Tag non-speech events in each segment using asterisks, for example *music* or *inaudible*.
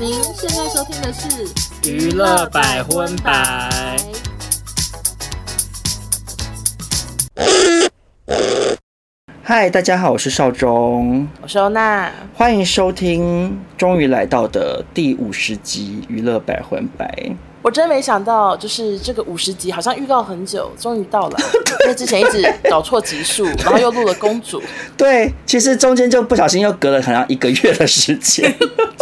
您现在收听的是娱乐百分百。嗨，大家好，我是邵中，我是欧娜，欢迎收听终于来到的第五十集娱乐百分百。我真没想到，就是这个五十集好像预告很久，终于到了。*laughs* 因为之前一直搞错集数，然后又录了公主。对，其实中间就不小心又隔了好像一个月的时间。*laughs*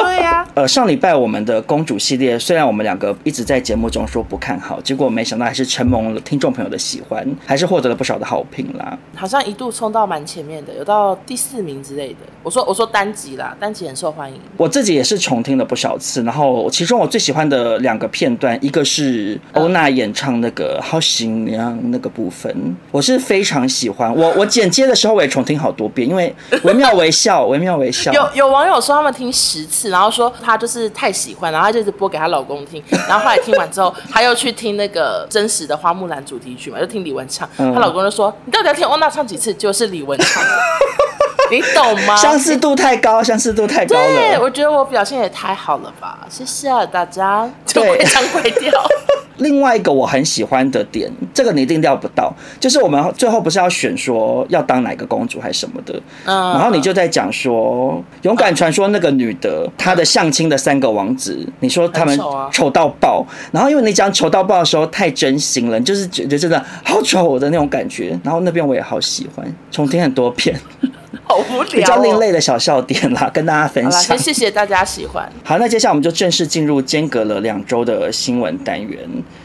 呃，上礼拜我们的公主系列，虽然我们两个一直在节目中说不看好，结果没想到还是承蒙了听众朋友的喜欢，还是获得了不少的好评啦。好像一度冲到蛮前面的，有到第四名之类的。我说我说单集啦，单集很受欢迎。我自己也是重听了不少次，然后其中我最喜欢的两个片段。一个是欧娜演唱那个好新娘那个部分，我是非常喜欢。我我剪接的时候我也重听好多遍，因为惟妙惟肖，惟妙惟肖。*laughs* 有有网友说他们听十次，然后说他就是太喜欢，然后她就一直播给她老公听，*laughs* 然后后来听完之后，她又去听那个真实的花木兰主题曲嘛，就听李玟唱。她、嗯、老公就说：“你到底要听欧娜唱几次？就是李玟唱的。*laughs* ”你懂吗？相似度太高，相似度太高了。对，我觉得我表现也太好了吧，谢谢大家。就会唱会调。另外一个我很喜欢的点，这个你一定料不到，就是我们最后不是要选说要当哪个公主还是什么的，嗯，然后你就在讲说勇敢传说那个女的，她的相亲的三个王子，你说他们丑到爆，然后因为你讲丑到爆的时候太真心了，你就是觉得真的好丑的那种感觉，然后那边我也好喜欢，重听很多遍。*laughs* 好无聊、哦，比较另类的小笑点啦，*laughs* 跟大家分享。谢谢大家喜欢。好，那接下来我们就正式进入间隔了两周的新闻单元。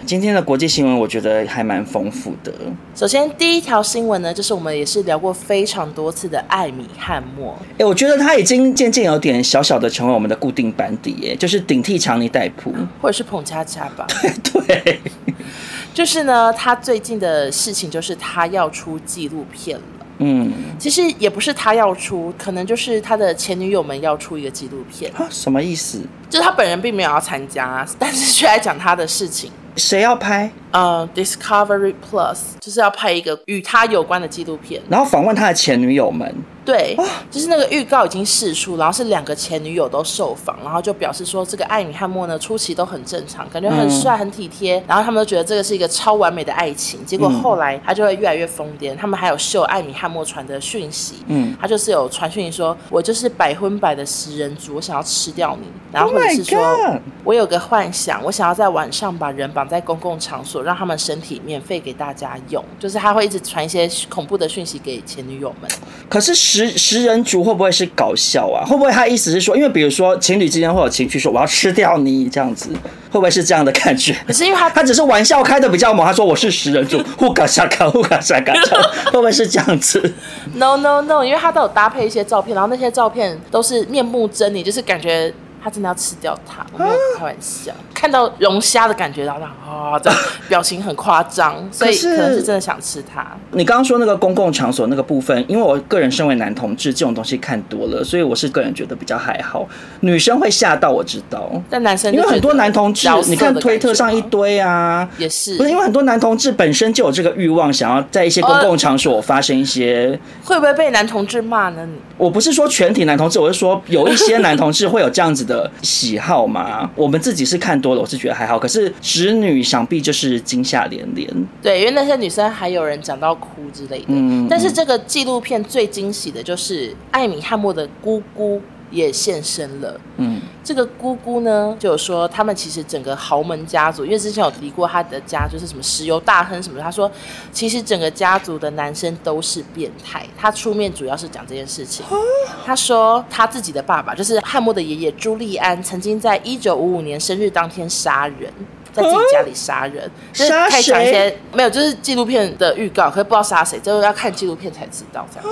今天的国际新闻我觉得还蛮丰富的。首先第一条新闻呢，就是我们也是聊过非常多次的艾米汉默。哎、欸，我觉得他已经渐渐有点小小的成为我们的固定班底，耶，就是顶替强尼戴普，或者是捧恰恰吧。对 *laughs* 对，就是呢，他最近的事情就是他要出纪录片了。嗯，其实也不是他要出，可能就是他的前女友们要出一个纪录片。啊，什么意思？就是他本人并没有要参加，但是却来讲他的事情。谁要拍？呃、uh，Discovery Plus 就是要拍一个与他有关的纪录片，然后访问他的前女友们。对，就是那个预告已经释出，然后是两个前女友都受访，然后就表示说这个艾米汉默呢初期都很正常，感觉很帅、很体贴，然后他们都觉得这个是一个超完美的爱情。结果后来他就会越来越疯癫。他们还有秀艾米汉默传的讯息，嗯，他就是有传讯息说：“我就是百分百的食人族，我想要吃掉你。”然后或者是说：“ oh、我有个幻想，我想要在晚上把人绑在公共场所，让他们身体。”免费给大家用，就是他会一直传一些恐怖的讯息给前女友们。可是食食人族会不会是搞笑啊？会不会他意思是说，因为比如说情侣之间会有情绪，说我要吃掉你这样子，会不会是这样的感觉？可是因为他他只是玩笑开的比较猛，他说我是食人族，互嘎沙嘎呼嘎下嘎，会不会是这样子？No No No，因为他都有搭配一些照片，然后那些照片都是面目狰狞，就是感觉。他真的要吃掉它，我没有开玩笑。啊、看到龙虾的感觉，然后啊，这样表情很夸张，所以可能是真的想吃它。你刚刚说那个公共场所那个部分，因为我个人身为男同志，这种东西看多了，所以我是个人觉得比较还好。女生会吓到，我知道。但男生因为很多男同志，你看推特上一堆啊，也是不是因为很多男同志本身就有这个欲望，想要在一些公共场所发生一些，会不会被男同志骂呢？我不是说全体男同志，我是说有一些男同志会有这样子的。的喜好嘛，我们自己是看多了，我是觉得还好。可是侄女想必就是惊吓连连。对，因为那些女生还有人讲到哭之类的。嗯，但是这个纪录片最惊喜的就是艾米汉默的姑姑。也现身了。嗯，这个姑姑呢，就有说他们其实整个豪门家族，因为之前有提过他的家就是什么石油大亨什么的。他说，其实整个家族的男生都是变态。他出面主要是讲这件事情。他说他自己的爸爸就是汉默的爷爷朱利安，曾经在一九五五年生日当天杀人，在自己家里杀人。杀谁？就是、讲一些没有，就是纪录片的预告，可是不知道杀谁，就是要看纪录片才知道这样。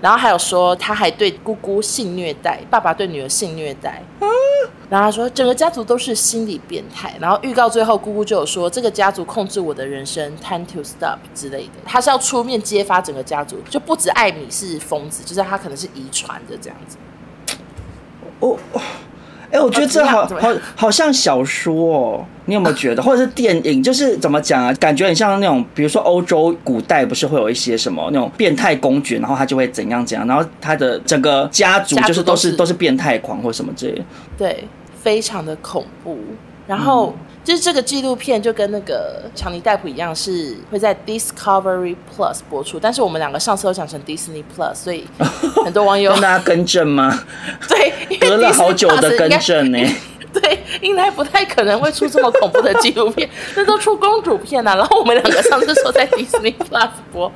然后还有说，他还对姑姑性虐待，爸爸对女儿性虐待。然后他说，整个家族都是心理变态。然后预告最后，姑姑就有说，这个家族控制我的人生，time to stop 之类的。他是要出面揭发整个家族，就不止艾米是疯子，就是他可能是遗传的这样子。哦。哎、欸，我觉得这好好好像小说哦，你有没有觉得？或者是电影，就是怎么讲啊？感觉很像那种，比如说欧洲古代不是会有一些什么那种变态公爵，然后他就会怎样怎样，然后他的整个家族就是都是都是，变态狂或什么之类的。对。非常的恐怖。然后、嗯、就是这个纪录片就跟那个强尼戴普一样，是会在 Discovery Plus 播出，但是我们两个上次都讲成 Disney Plus，所以很多网友 *laughs* 跟大家更正吗？*laughs* 对，隔了好久的更正呢。对，应该不太可能会出这么恐怖的纪录片，那都出公主片了、啊。然后我们两个上次说在 Disney Plus 播，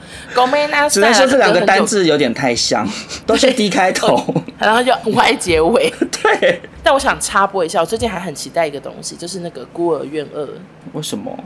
只能说这两个单字有点太像，都是 D 开头，然后就 Y 结尾。*laughs* 对，但我想插播一下，我最近还很期待一个东西，就是那个《孤儿院二》。为什么？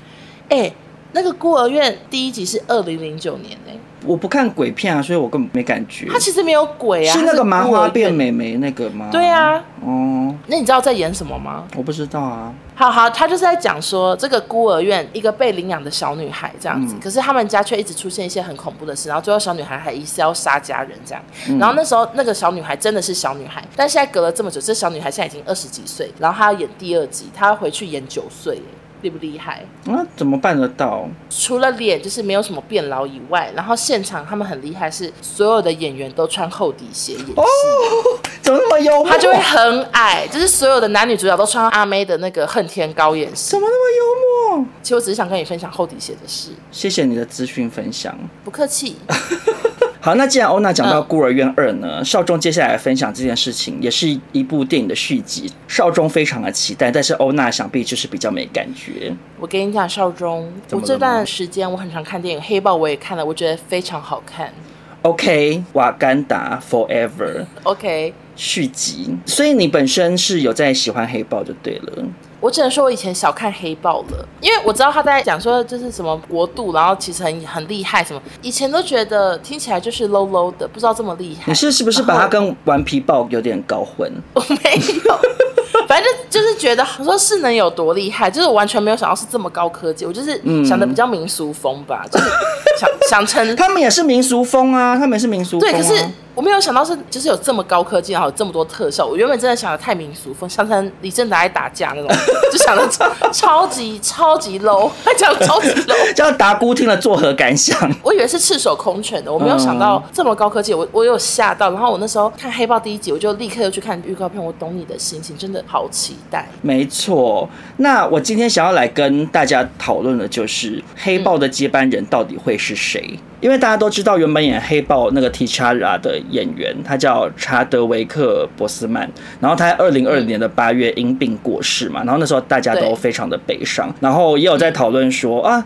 哎，那个《孤儿院》第一集是二零零九年呢。我不看鬼片啊，所以我根本没感觉。他其实没有鬼啊，是那个麻花变美眉那个吗？对啊。哦，那你知道在演什么吗？我不知道啊。好好，他就是在讲说这个孤儿院一个被领养的小女孩这样子，嗯、可是他们家却一直出现一些很恐怖的事，然后最后小女孩还疑似要杀家人这样。嗯、然后那时候那个小女孩真的是小女孩，但现在隔了这么久，这小女孩现在已经二十几岁，然后她要演第二集，她要回去演九岁。厉不厉害？那、啊、怎么办得到？除了脸就是没有什么变老以外，然后现场他们很厉害，是所有的演员都穿厚底鞋演戏。哦，怎么那么幽默？他就会很矮，就是所有的男女主角都穿阿妹的那个恨天高演戏。怎么那么幽默？其实我只是想跟你分享厚底鞋的事。谢谢你的资讯分享，不客气。*laughs* 好，那既然欧娜讲到《孤儿院二》呢，嗯、少中接下来分享这件事情，也是一部电影的续集，少中非常的期待，但是欧娜想必就是比较没感觉。我跟你讲，少中，我这段时间我很常看电影，《黑豹》我也看了，我觉得非常好看。OK，瓦干达 Forever。*laughs* OK，续集，所以你本身是有在喜欢黑豹就对了。我只能说，我以前小看黑豹了，因为我知道他在讲说就是什么国度，然后其实很很厉害，什么以前都觉得听起来就是 low low 的，不知道这么厉害。你是是不是把它跟顽皮豹有点搞混？我没有，*laughs* 反正就，就是觉得我说是能有多厉害，就是我完全没有想到是这么高科技，我就是想的比较民俗风吧，嗯、就是 *laughs* 想想成他们也是民俗风啊，他们也是民俗风、啊，对，可是。我没有想到是就是有这么高科技，然后有这么多特效。我原本真的想的太民俗风，想成李正达在打架那种，就想的超超级超级 low，他讲超级 low，叫达姑听了作何感想？我以为是赤手空拳的，我没有想到这么高科技，我我有吓到。然后我那时候看黑豹第一集，我就立刻又去看预告片。我懂你的心情，真的好期待。没错，那我今天想要来跟大家讨论的就是黑豹的接班人到底会是谁？嗯因为大家都知道，原本演黑豹那个 T'Challa 的演员，他叫查德维克·博斯曼，然后他在二零二零年的八月因病过世嘛，然后那时候大家都非常的悲伤，然后也有在讨论说啊。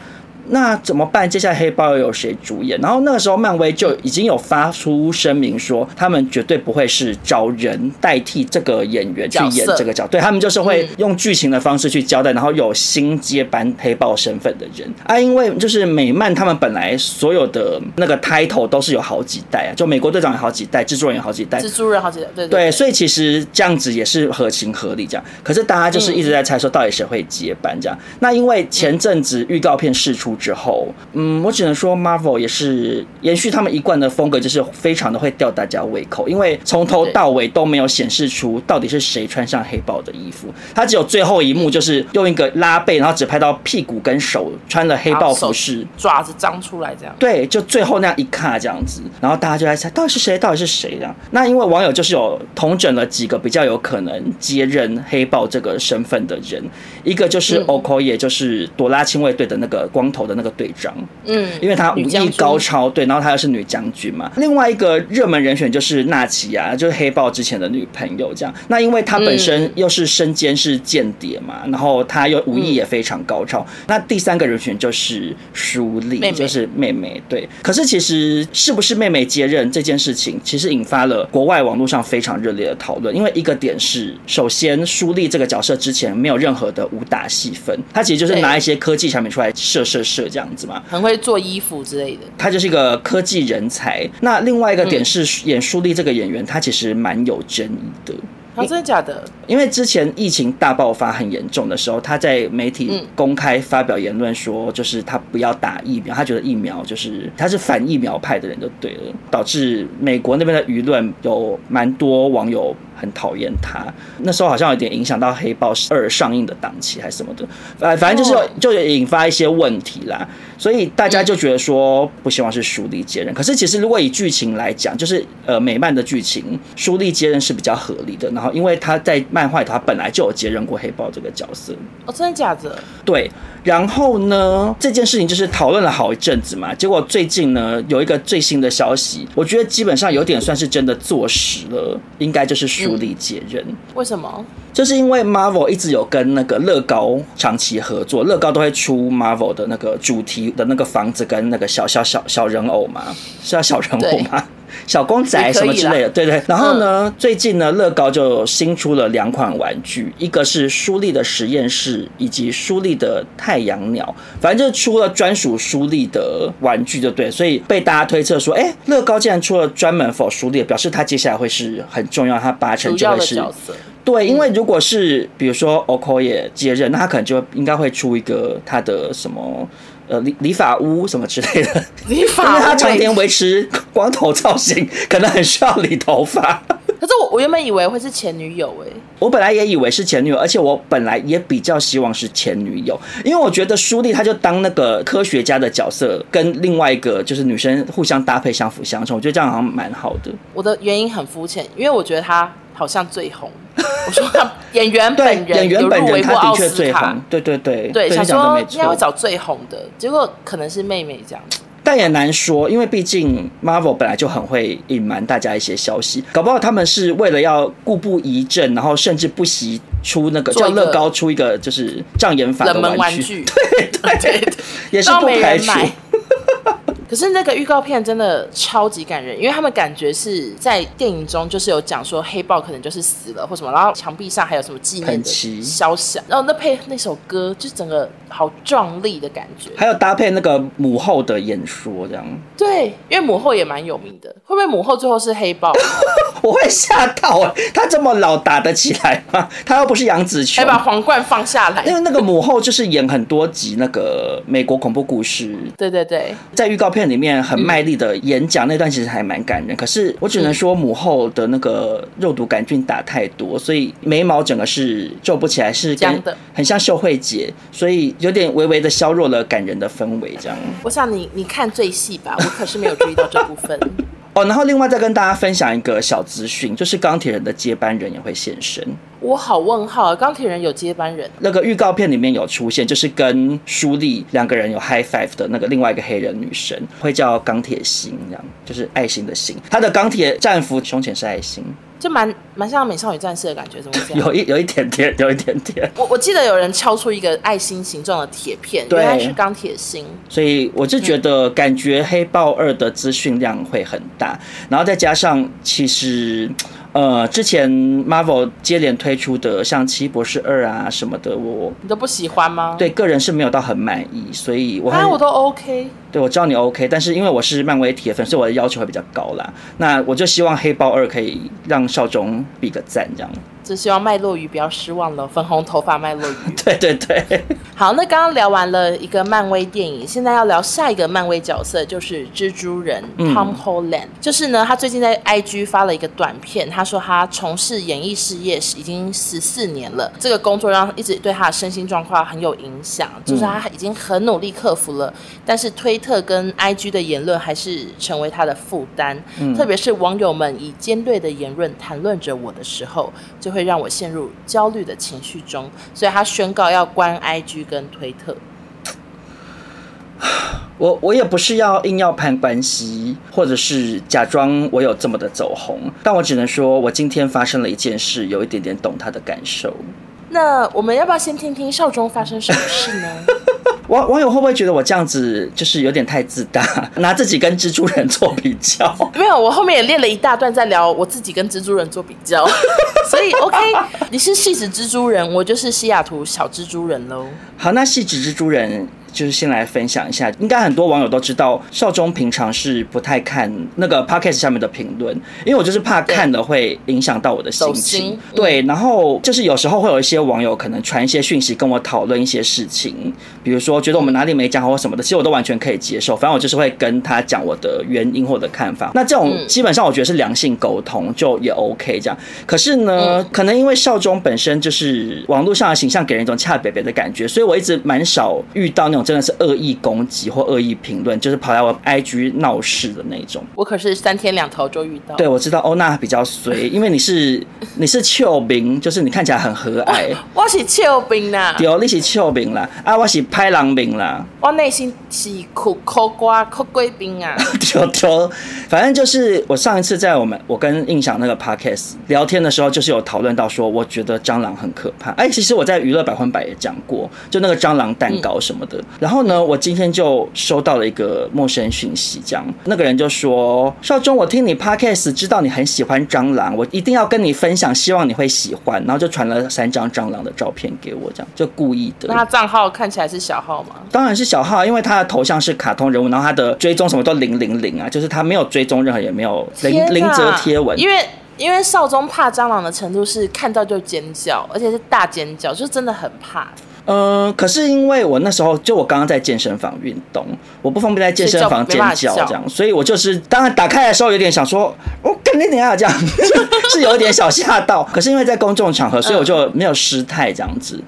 那怎么办？接下来黑豹又有谁主演？然后那个时候漫威就已经有发出声明说，他们绝对不会是找人代替这个演员去演这个角色，对，他们就是会用剧情的方式去交代，然后有新接班黑豹身份的人啊。因为就是美漫他们本来所有的那个 title 都是有好几代啊，就美国队长有好几代，蜘蛛人有好几代，蜘蛛人好几代，对对，对，所以其实这样子也是合情合理这样。可是大家就是一直在猜说到底谁会接班这样。那因为前阵子预告片释出。之后，嗯，我只能说，Marvel 也是延续他们一贯的风格，就是非常的会吊大家胃口，因为从头到尾都没有显示出到底是谁穿上黑豹的衣服，他只有最后一幕就是用一个拉背，然后只拍到屁股跟手穿了黑豹服饰，爪子张出来这样，对，就最后那样一看这样子，然后大家就在猜到底是谁，到底是谁这样。那因为网友就是有同整了几个比较有可能接任黑豹这个身份的人，一个就是 Okoye，就是朵拉亲卫队的那个光头。的那个队长，嗯，因为他武艺高超，对，然后他又是女将军嘛。另外一个热门人选就是娜奇亚，就是黑豹之前的女朋友，这样。那因为她本身又是身兼是间谍嘛，然后她又武艺也非常高超。那第三个人选就是舒丽，就是妹妹，对。可是其实是不是妹妹接任这件事情，其实引发了国外网络上非常热烈的讨论。因为一个点是，首先舒丽这个角色之前没有任何的武打戏份，她其实就是拿一些科技产品出来射射射。这样子嘛，很会做衣服之类的，他就是一个科技人才。那另外一个点是，演舒丽这个演员，他其实蛮有争议的。啊，真的假的？因为之前疫情大爆发很严重的时候，他在媒体公开发表言论说，就是他不要打疫苗，他觉得疫苗就是他是反疫苗派的人就对了，导致美国那边的舆论有蛮多网友。很讨厌他。那时候好像有点影响到《黑豹二》上映的档期还是什么的，反反正就是就引发一些问题啦。所以大家就觉得说不希望是舒莉接任。可是其实如果以剧情来讲，就是呃美漫的剧情，舒莉接任是比较合理的。然后因为他在漫画里头他本来就有接任过黑豹这个角色。哦，真的假的？对。然后呢，这件事情就是讨论了好一阵子嘛。结果最近呢，有一个最新的消息，我觉得基本上有点算是真的坐实了，应该就是舒莉接任。嗯。为什么？就是因为 Marvel 一直有跟那个乐高长期合作，乐高都会出 Marvel 的那个主题的那个房子跟那个小小小小人偶嘛，是叫小人偶吗？小公仔什么之类的，对对。然后呢，嗯、最近呢，乐高就新出了两款玩具，一个是舒莉的实验室，以及舒莉的太阳鸟，反正就出了专属舒莉的玩具，就对。所以被大家推测说，哎，乐高竟然出了专门 for 舒莉，表示他接下来会是很重要，他八成就会是。对，因为如果是比如说 Okoye 接任，那他可能就应该会出一个他的什么。呃，理理发屋什么之类的，理发，*laughs* 因为他常年维持光头造型，可能很需要理头发。可是我我原本以为会是前女友哎，我本来也以为是前女友，而且我本来也比较希望是前女友，因为我觉得舒丽她就当那个科学家的角色，跟另外一个就是女生互相搭配，相辅相成，我觉得这样好像蛮好的。我的原因很肤浅，因为我觉得她好像最红。我说他演员本人演员本人他的确最红，对对对。对，想说应该会找最红的，结果可能是妹妹这样。但也难说，因为毕竟 Marvel 本来就很会隐瞒大家一些消息，搞不好他们是为了要固步一阵，然后甚至不惜出那个叫乐高出一个就是障眼法的玩具，*laughs* 对对 *laughs* 对，也是不排除。可是那个预告片真的超级感人，因为他们感觉是在电影中就是有讲说黑豹可能就是死了或什么，然后墙壁上还有什么纪念的肖像，然后那配那首歌就整个好壮丽的感觉，还有搭配那个母后的演说这样。对，因为母后也蛮有名的，会不会母后最后是黑豹？*laughs* 我会吓到哎，他这么老打得起来吗？他又不是杨紫琼，还把皇冠放下来。因为那个母后就是演很多集那个美国恐怖故事，对对对，在预告片。片里面很卖力的演讲那段其实还蛮感人，可是我只能说母后的那个肉毒杆菌打太多，所以眉毛整个是皱不起来，是跟很像秀慧姐，所以有点微微的削弱了感人的氛围。这样，我想你你看最细吧，我可是没有注意到这部分。*laughs* 哦，然后另外再跟大家分享一个小资讯，就是钢铁人的接班人也会现身。我好问号啊！钢铁人有接班人？那个预告片里面有出现，就是跟舒丽两个人有 high five 的那个另外一个黑人女生，会叫钢铁心，这样就是爱心的心。她的钢铁战服胸前是爱心。就蛮蛮像美少女战士的感觉，怎么讲？*laughs* 有一有一点点，有一点点。我我记得有人敲出一个爱心形状的铁片，原来是钢铁心。所以我就觉得，感觉黑豹二的资讯量会很大，然后再加上其实。呃，之前 Marvel 接连推出的像《奇异博士二》啊什么的，我你都不喜欢吗？对，个人是没有到很满意，所以我啊，我都 OK。对，我知道你 OK，但是因为我是漫威铁粉，所以我的要求会比较高啦。那我就希望《黑豹二》可以让少中比个赞，这样。只希望麦洛鱼不要失望了，粉红头发麦洛鱼。*laughs* 对对对。好，那刚刚聊完了一个漫威电影，现在要聊下一个漫威角色，就是蜘蛛人 Tom Holland。嗯、就是呢，他最近在 IG 发了一个短片，他说他从事演艺事业已经十四年了，这个工作让一直对他的身心状况很有影响，就是他已经很努力克服了，但是推特跟 IG 的言论还是成为他的负担，嗯、特别是网友们以尖锐的言论谈论着我的时候，就会。会让我陷入焦虑的情绪中，所以他宣告要关 IG 跟推特。*sighs* 我我也不是要硬要攀关系，或者是假装我有这么的走红，但我只能说，我今天发生了一件事，有一点点懂他的感受。那我们要不要先听听少中发生什么事呢？*laughs* 网网友会不会觉得我这样子就是有点太自大，*laughs* 拿自己跟蜘蛛人做比较？*laughs* 没有，我后面也练了一大段在聊我自己跟蜘蛛人做比较，*laughs* 所以 OK，你是细纸蜘蛛人，我就是西雅图小蜘蛛人喽。好，那细纸蜘蛛人就是先来分享一下。应该很多网友都知道，少中平常是不太看那个 podcast 下面的评论，因为我就是怕看了会影响到我的心情。嗯、对，然后就是有时候会有一些网友可能传一些讯息跟我讨论一些事情，比如说觉得我们哪里没讲好或什么的，其实我都完全可以接受。反正我就是会跟他讲我的原因或者看法。那这种基本上我觉得是良性沟通，就也 OK 这样。可是呢，可能因为少中本身就是网络上的形象给人一种恰北北的感觉，所以我一直蛮少遇到那种真的是恶意攻击或恶意评论，就是跑来我 IG 闹事的那种。我可是三天两头就遇到。对，我知道欧娜比较随，因为你是 *laughs* 你是俏兵，就是你看起来很和蔼。我是俏兵啦，对，你是俏兵啦，啊，我是拍狼兵啦。我内心是苦苦瓜苦贵兵啊。*laughs* 对对，反正就是我上一次在我们我跟印象那个 podcast 聊天的时候，就是有讨论到说，我觉得蟑螂很可怕。哎，其实我在娱乐百分百也讲过，就那个蟑螂蛋糕什么的。嗯、然后呢，我今天就收到了一个陌生讯息，这样那个人就说：“少中，我听你 podcast 知道你很喜欢蟑螂，我一定要跟你分享，希望你会喜欢。”然后就传了三张蟑螂的照片给我，这样就故意的。那他账号看起来是小号吗？当然是小号，因为他的头像是卡通人物，然后他的追踪什么都零零零啊，就是他没有追踪任何，也没有零零则贴文，因为。因为少中怕蟑螂的程度是看到就尖叫，而且是大尖叫，就真的很怕。嗯、呃，可是因为我那时候就我刚刚在健身房运动，我不方便在健身房尖叫这样，所以我就是当然打开的时候有点想说，我肯定等下这样，*laughs* 是有点小吓到。可是因为在公众场合，所以我就没有失态这样子。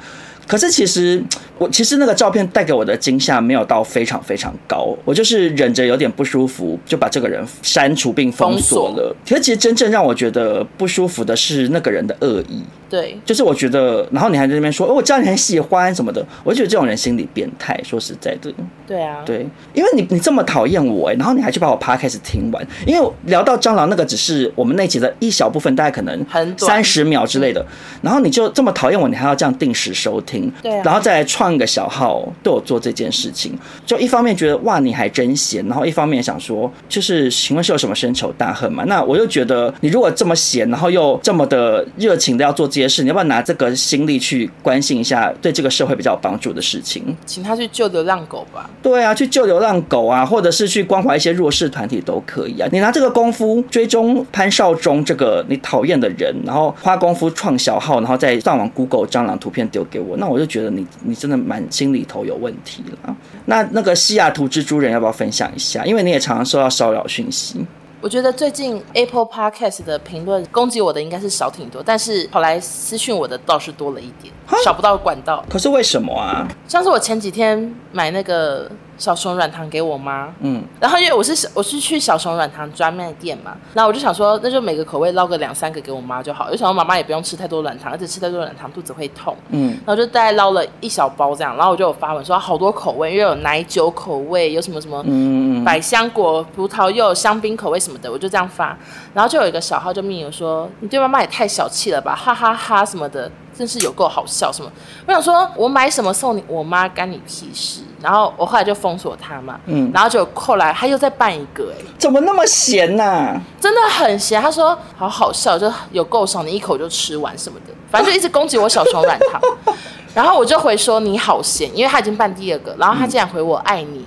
可是其实我其实那个照片带给我的惊吓没有到非常非常高，我就是忍着有点不舒服就把这个人删除并封锁了。可是其实真正让我觉得不舒服的是那个人的恶意。对，就是我觉得，然后你还在那边说，哦，我知道你很喜欢什么的，我就觉得这种人心理变态。说实在的，对啊，对，因为你你这么讨厌我哎，然后你还去把我 podcast 听完，因为聊到蟑螂那个只是我们那集的一小部分，大概可能很三十秒之类的，然后你就这么讨厌我，你还要这样定时收听，对啊，然后再来创一个小号对我做这件事情，就一方面觉得哇你还真闲，然后一方面想说，就是请问是有什么深仇大恨嘛？那我又觉得你如果这么闲，然后又这么的热情的要做这。些事，你要不要拿这个心力去关心一下对这个社会比较有帮助的事情？请他去救流浪狗吧。对啊，去救流浪狗啊，或者是去关怀一些弱势团体都可以啊。你拿这个功夫追踪潘少忠这个你讨厌的人，然后花功夫创小号，然后再上网 Google 蟑螂图片丢给我，那我就觉得你你真的蛮心里头有问题了。那那个西雅图蜘蛛人要不要分享一下？因为你也常常收到骚扰讯息。我觉得最近 Apple Podcast 的评论攻击我的应该是少挺多，但是跑来私讯我的倒是多了一点，找不到管道。可是为什么啊？像是我前几天买那个。小熊软糖给我妈，嗯，然后因为我是我是去小熊软糖专卖店嘛，然后我就想说，那就每个口味捞个两三个给我妈就好，就想说妈妈也不用吃太多软糖，而且吃太多软糖肚子会痛，嗯，然后就大概捞了一小包这样，然后我就有发文说好多口味，因为有奶酒口味，有什么什么，嗯，百香果、葡萄柚、香槟口味什么的，我就这样发，然后就有一个小号就密我说，你对妈妈也太小气了吧，哈哈哈哈什么的。真是有够好笑什么？我想说，我买什么送你，我妈干你屁事。然后我后来就封锁他嘛，嗯，然后就后来他又再办一个，哎，怎么那么闲呐、啊？真的很闲。他说好好笑，就有够爽，你一口就吃完什么的，反正就一直攻击我小熊软糖。*laughs* 然后我就回说你好闲，因为他已经办第二个，然后他竟然回我爱你。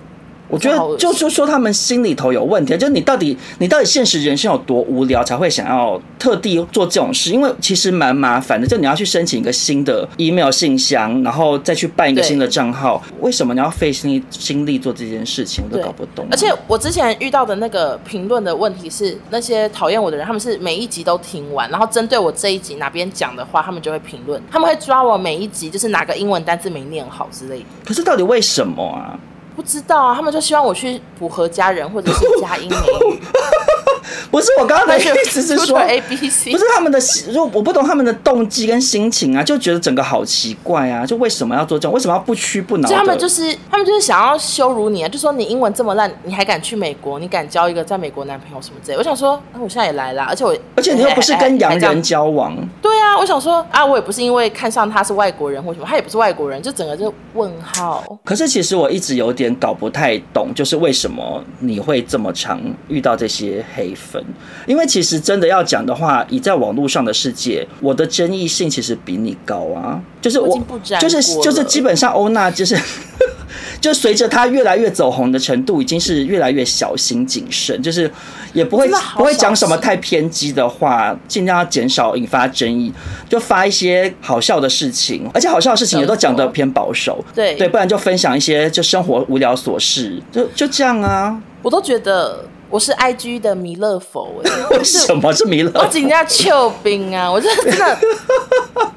我觉得就是说他们心里头有问题，就是你到底你到底现实人生有多无聊才会想要特地做这种事？因为其实蛮麻烦的，就你要去申请一个新的 email 信箱，然后再去办一个新的账号。为什么你要费心力心力做这件事情？我都搞不懂。而且我之前遇到的那个评论的问题是，那些讨厌我的人，他们是每一集都听完，然后针对我这一集哪边讲的话，他们就会评论，他们会抓我每一集就是哪个英文单字没念好之类的。可是到底为什么啊？不知道啊，他们就希望我去符合家人或者是家音美语。*laughs* 不是我刚刚的意思是说，A B C 不是他们的，就我不懂他们的动机跟心情啊，就觉得整个好奇怪啊，就为什么要做这种？为什么要不屈不挠？就他们就是他们就是想要羞辱你啊，就说你英文这么烂，你还敢去美国？你敢交一个在美国男朋友什么之类？我想说，那我现在也来了，而且我而且你又不是跟洋人交往。对啊，我想说啊，我也不是因为看上他是外国人或什么，他也不是外国人，就整个就问号。可是其实我一直有点搞不太懂，就是为什么你会这么常遇到这些黑粉？因为其实真的要讲的话，以在网络上的世界，我的争议性其实比你高啊。就是我，就是就是基本上欧娜就是。*laughs* 就随着他越来越走红的程度，已经是越来越小心谨慎，就是也不会不会讲什么太偏激的话，尽量要减少引发争议，就发一些好笑的事情，而且好笑的事情也都讲得偏保守，对对，不然就分享一些就生活无聊琐事，就就这样啊。我都觉得。我是 I G 的弥 *laughs* 勒佛，为什么是弥勒？我请假救兵啊！我真的真的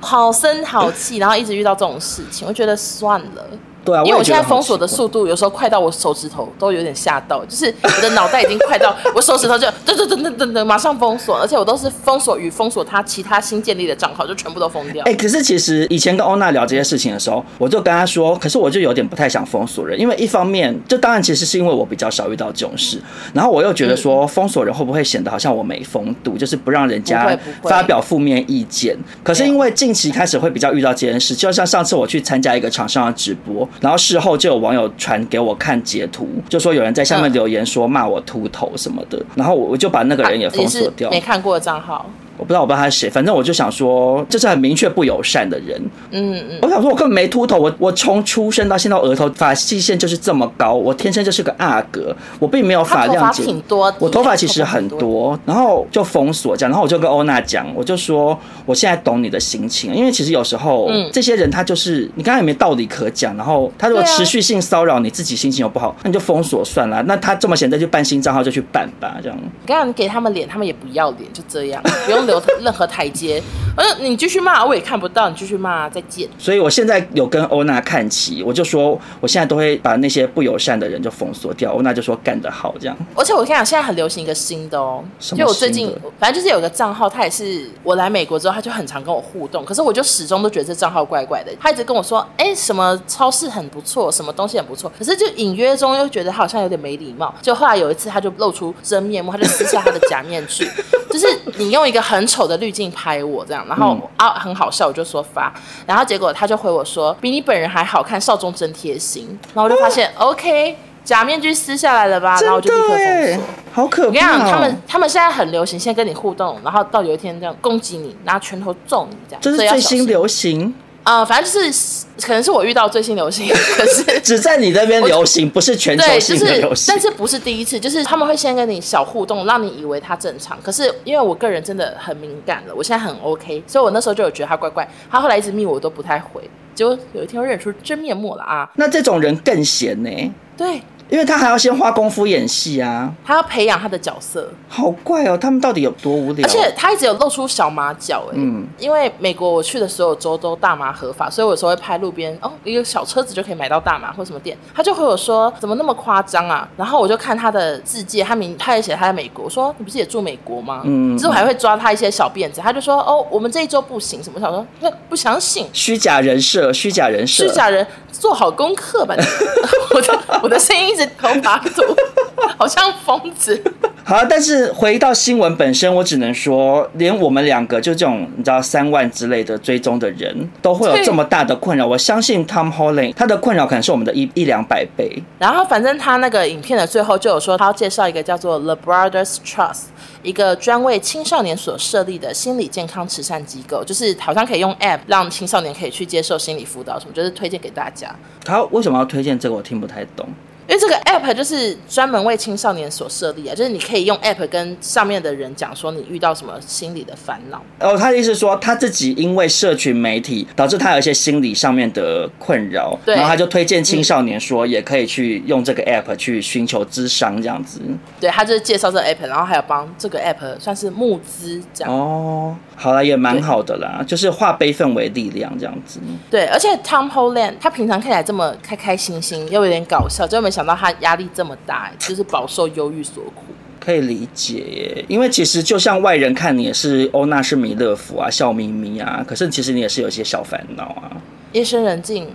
好生好气，然后一直遇到这种事情，我觉得算了。对啊，因为我现在封锁的速度有时候快到我手指头都有点吓到，就是我的脑袋已经快到我手指头就噔噔噔噔噔噔马上封锁，而且我都是封锁与封锁他其他新建立的账号，就全部都封掉。哎、欸，可是其实以前跟欧娜聊这些事情的时候，我就跟她说，可是我就有点不太想封锁人，因为一方面，就当然其实是因为我比较少遇到这种事，然后我又觉得说封锁人会不会显得好像我没风度，就是不让人家发表负面意见。可是因为近期开始会比较遇到这件事，就像上次我去参加一个厂商的直播，然后事后就有。网友传给我看截图，就说有人在下面留言说骂我秃头什么的，然后我我就把那个人也封锁掉。没看过的账号。我不知道，我不知道他是谁，反正我就想说，这是很明确不友善的人。嗯嗯，我想说，我根本没秃头，我我从出生到现在，额头发际线就是这么高，我天生就是个阿哥，我并没有发量减。挺多，我头发其实很多，然后就封锁这样，然后我就跟欧娜讲，我就说，我现在懂你的心情，因为其实有时候、嗯、这些人他就是你刚刚也没道理可讲，然后他如果持续性骚扰你自己心情又不好，那你就封锁算了。那他这么闲再去办新账号就去办吧，这样。刚刚你给他们脸，他们也不要脸，就这样，不用。留任何台阶，呃，你继续骂，我也看不到，你继续骂，再见。所以我现在有跟欧娜看齐，我就说，我现在都会把那些不友善的人就封锁掉。欧娜就说干得好，这样。而且我跟你讲，现在很流行一个新的哦，就我最近，反正就是有个账号，他也是我来美国之后，他就很常跟我互动，可是我就始终都觉得这账号怪怪的。他一直跟我说，哎，什么超市很不错，什么东西很不错，可是就隐约中又觉得他好像有点没礼貌。就后来有一次，他就露出真面目，他就撕下他的假面具，*laughs* 就是你用一个很。很丑的滤镜拍我这样，然后、嗯、啊很好笑，我就说发，然后结果他就回我说比你本人还好看，少中真贴心，然后我就发现、哦、OK 假面具撕下来了吧，然后我就立刻封锁，好可怕、哦！我跟你讲，他们他们现在很流行，现在跟你互动，然后到有一天这样攻击你，拿拳头揍你这样，这是最新流行。啊、呃，反正就是可能是我遇到最新流行，可是 *laughs* 只在你那边流行，不是全球性的流行。就是、但是不是第一次，就是他们会先跟你小互动，让你以为他正常。可是因为我个人真的很敏感了，我现在很 OK，所以我那时候就有觉得他怪怪。他后来一直密我，我都不太回。结果有一天我认出真面目了啊！那这种人更闲呢？对。因为他还要先花功夫演戏啊，他要培养他的角色，好怪哦！他们到底有多无聊？而且他一直有露出小马脚哎，嗯，因为美国我去的所有州都大麻合法，所以我有时候会拍路边哦，一个小车子就可以买到大麻或什么店，他就和我说怎么那么夸张啊？然后我就看他的字迹，他名他也写他在美国，我说你不是也住美国吗？嗯，之后还会抓他一些小辫子，他就说哦，我们这一周不行什么？我想说不不相信，虚假人设，虚假人设，虚假人做好功课吧。*laughs* 我的我的声音一直头发。*laughs* 好像疯子。好，但是回到新闻本身，我只能说，连我们两个就这种你知道三万之类的追踪的人，都会有这么大的困扰。我相信 Tom Holland 他的困扰可能是我们的一一两百倍。然后，反正他那个影片的最后就有说，他要介绍一个叫做 The Brothers Trust，一个专为青少年所设立的心理健康慈善机构，就是好像可以用 App 让青少年可以去接受心理辅导什么，就是推荐给大家。他为什么要推荐这个？我听不太懂。因为这个 app 就是专门为青少年所设立啊，就是你可以用 app 跟上面的人讲说你遇到什么心理的烦恼。哦，他的意思说他自己因为社群媒体导致他有一些心理上面的困扰，对，然后他就推荐青少年说也可以去用这个 app 去寻求咨商这样子。对，他就是介绍这个 app，然后还有帮这个 app 算是募资这样。哦，好了，也蛮好的啦，就是化悲愤为力量这样子。对，而且 Tom Holland 他平常看起来这么开开心心，又有点搞笑，就没。想到他压力这么大，就是饱受忧郁所苦，可以理解耶。因为其实就像外人看你也是欧娜是弥勒佛啊，笑眯眯啊，可是其实你也是有些小烦恼啊。夜深人静，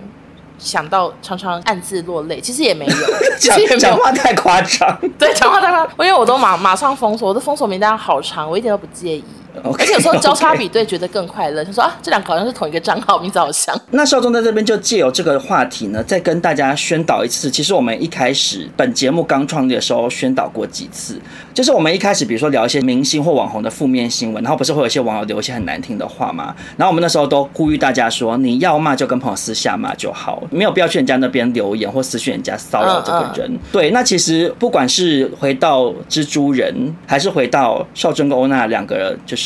想到常常暗自落泪，其实也没有，*laughs* 讲讲话太夸张。对，讲话太夸张，因为我都马马上封锁，我的封锁名单好长，我一点都不介意。而且有时候交叉比对觉得更快乐，就说啊，这两个好像是同一个账号，名字好像。那少宗在这边就借由这个话题呢，再跟大家宣导一次。其实我们一开始本节目刚创立的时候宣导过几次，就是我们一开始比如说聊一些明星或网红的负面新闻，然后不是会有一些网友留一些很难听的话嘛？然后我们那时候都呼吁大家说，你要骂就跟朋友私下骂就好，没有必要去人家那边留言或私讯人家骚扰这个人。嗯嗯对，那其实不管是回到蜘蛛人，还是回到少宗跟欧娜两个人，就是。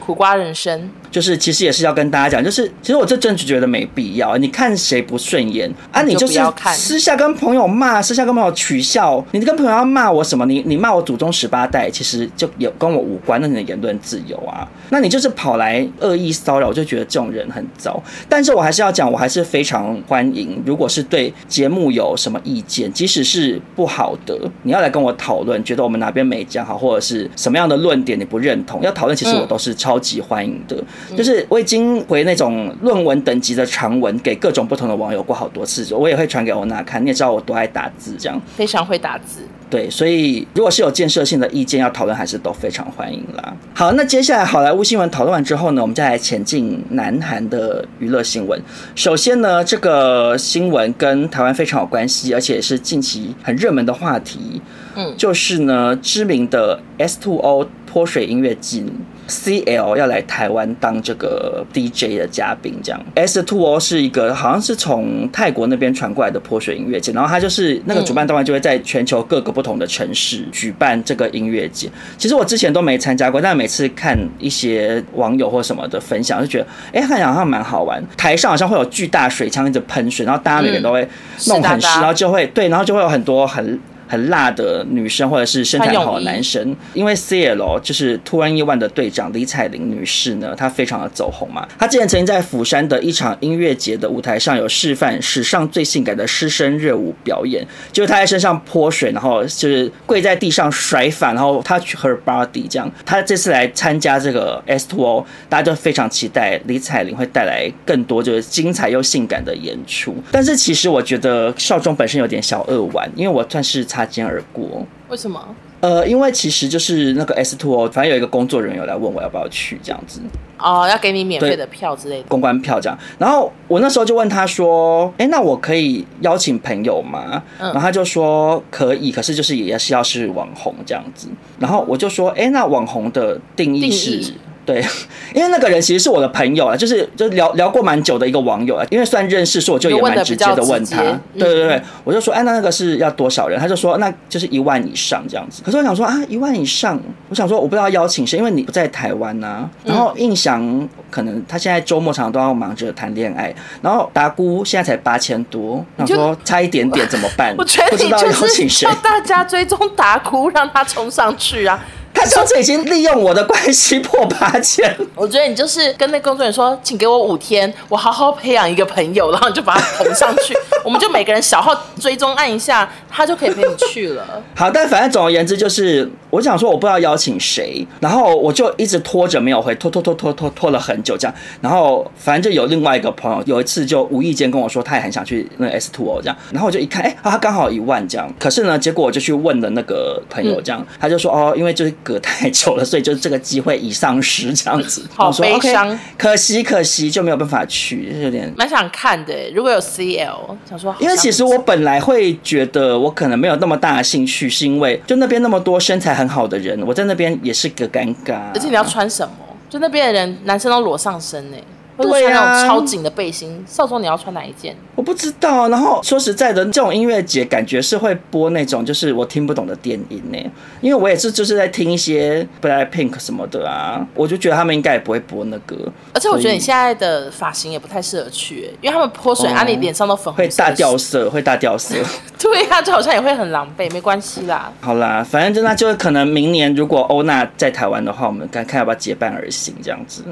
苦瓜人参。就是其实也是要跟大家讲，就是其实我这真的觉得没必要。你看谁不顺眼啊？你就是私下跟朋友骂，私下跟朋友取笑。你跟朋友要骂我什么？你你骂我祖宗十八代，其实就有跟我无关。那你的言论自由啊？那你就是跑来恶意骚扰，我就觉得这种人很糟。但是我还是要讲，我还是非常欢迎，如果是对节目有什么意见，即使是不好的，你要来跟我讨论，觉得我们哪边没讲好，或者是什么样的论点你不认同，要讨论，其实我都是超级欢迎的。就是我已经回那种论文等级的长文给各种不同的网友过好多次，我也会传给欧娜看。你也知道我多爱打字，这样非常会打字。对，所以如果是有建设性的意见要讨论，还是都非常欢迎啦。好，那接下来好莱坞新闻讨论完之后呢，我们再来前进南韩的娱乐新闻。首先呢，这个新闻跟台湾非常有关系，而且是近期很热门的话题。嗯，就是呢，知名的 S2O 泼水音乐祭。CL 要来台湾当这个 DJ 的嘉宾，这样。S Two 是一个好像是从泰国那边传过来的泼水音乐节，然后他就是那个主办单位就会在全球各个不同的城市举办这个音乐节。其实我之前都没参加过，但每次看一些网友或什么的分享，就觉得哎，看起来好像蛮好玩。台上好像会有巨大水枪一直喷水，然后大家每个人都会弄很湿，然后就会对，然后就会有很多很。很辣的女生，或者是身材好的男生，因为 CL 就是 2NE1 的队长李彩玲女士呢，她非常的走红嘛。她之前曾经在釜山的一场音乐节的舞台上有示范史上最性感的师生热舞表演，就是她在身上泼水，然后就是跪在地上甩反，然后 touch her body 这样。她这次来参加这个 S Two，大家就非常期待李彩玲会带来更多就是精彩又性感的演出。但是其实我觉得少中本身有点小恶玩，因为我算是。擦肩而过，为什么？呃，因为其实就是那个 S Two 反正有一个工作人员有来问我要不要去这样子。哦，要给你免费的票之类的公关票这样。然后我那时候就问他说：“哎，那我可以邀请朋友吗？”嗯，然后他就说可以，可是就是也是要是网红这样子。然后我就说：“哎，那网红的定义是？”对，*laughs* 因为那个人其实是我的朋友啊，就是就聊聊过蛮久的一个网友啊，因为算认识，所以我就也蛮直接的问他，对对对，我就说，哎，那那个是要多少人？他就说，那就是一万以上这样子。可是我想说啊，一万以上，我想说我不知道邀请谁，因为你不在台湾呐、啊。然后印象可能他现在周末常常都要忙着谈恋爱，然后达姑现在才八千多，想说差一点点怎么办？*laughs* 我觉得你就是要大家追踪达姑，让他冲上去啊。他上次已经利用我的关系破八千，我觉得你就是跟那工作人员说，请给我五天，我好好培养一个朋友，然后你就把他捧上去，*laughs* 我们就每个人小号追踪按一下，他就可以陪你去了。好，但反正总而言之就是，我想说我不知道邀请谁，然后我就一直拖着没有回，拖拖拖拖拖拖了很久这样，然后反正就有另外一个朋友有一次就无意间跟我说，他也很想去那个 S2O 这样，然后我就一看，哎、欸，他刚好一万这样，可是呢，结果我就去问了那个朋友这样，嗯、他就说哦，因为就是。隔太久了，所以就这个机会已丧失，这样子。*laughs* 好悲伤，okay, 可惜可惜就没有办法去，就是、有点蛮想看的。如果有 CL，想说，因为其实我本来会觉得我可能没有那么大的兴趣，是因为就那边那么多身材很好的人，我在那边也是个尴尬。而且你要穿什么？就那边的人，男生都裸上身呢。对啊，超紧的背心。少中，你要穿哪一件？我不知道。然后说实在的，这种音乐节感觉是会播那种就是我听不懂的电音呢，因为我也是就是在听一些 Blackpink 什么的啊，我就觉得他们应该也不会播那个。而且我觉得你现在的发型也不太适合去，因为他们泼水，啊，你脸上都粉红色，会大掉色，会大掉色。*laughs* 对啊，就好像也会很狼狈，没关系啦。好啦，反正就那就是可能明年如果欧娜在台湾的话，我们看看要不要结伴而行这样子。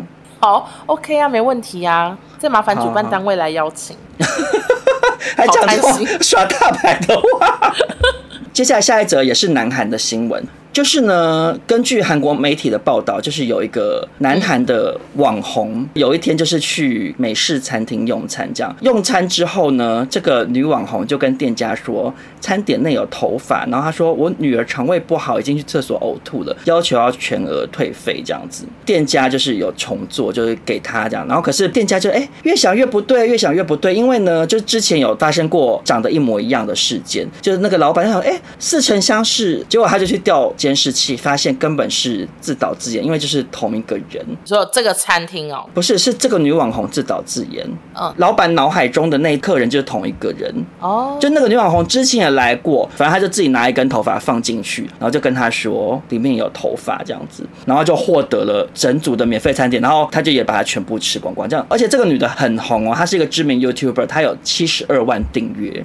好，OK 啊，没问题啊，再麻烦主办单位来邀请，*laughs* 还讲这种耍大牌的话。*laughs* 接下来下一则也是南韩的新闻，就是呢，根据韩国媒体的报道，就是有一个南韩的网红，有一天就是去美式餐厅用餐，这样用餐之后呢，这个女网红就跟店家说，餐点内有头发，然后她说我女儿肠胃不好，已经去厕所呕吐了，要求要全额退费这样子。店家就是有重做，就是给他这样，然后可是店家就哎、越想越不对，越想越不对，因为呢，就之前有发生过长得一模一样的事件，就是那个老板想哎、似曾相识，结果他就去调。监视器发现根本是自导自演，因为就是同一个人。说这个餐厅哦，不是，是这个女网红自导自演。嗯，老板脑海中的那一客人就是同一个人。哦，就那个女网红之前也来过，反正她就自己拿一根头发放进去，然后就跟他说里面有头发这样子，然后就获得了整组的免费餐点，然后他就也把它全部吃光光。这样，而且这个女的很红哦，她是一个知名 YouTuber，她有七十二万订阅，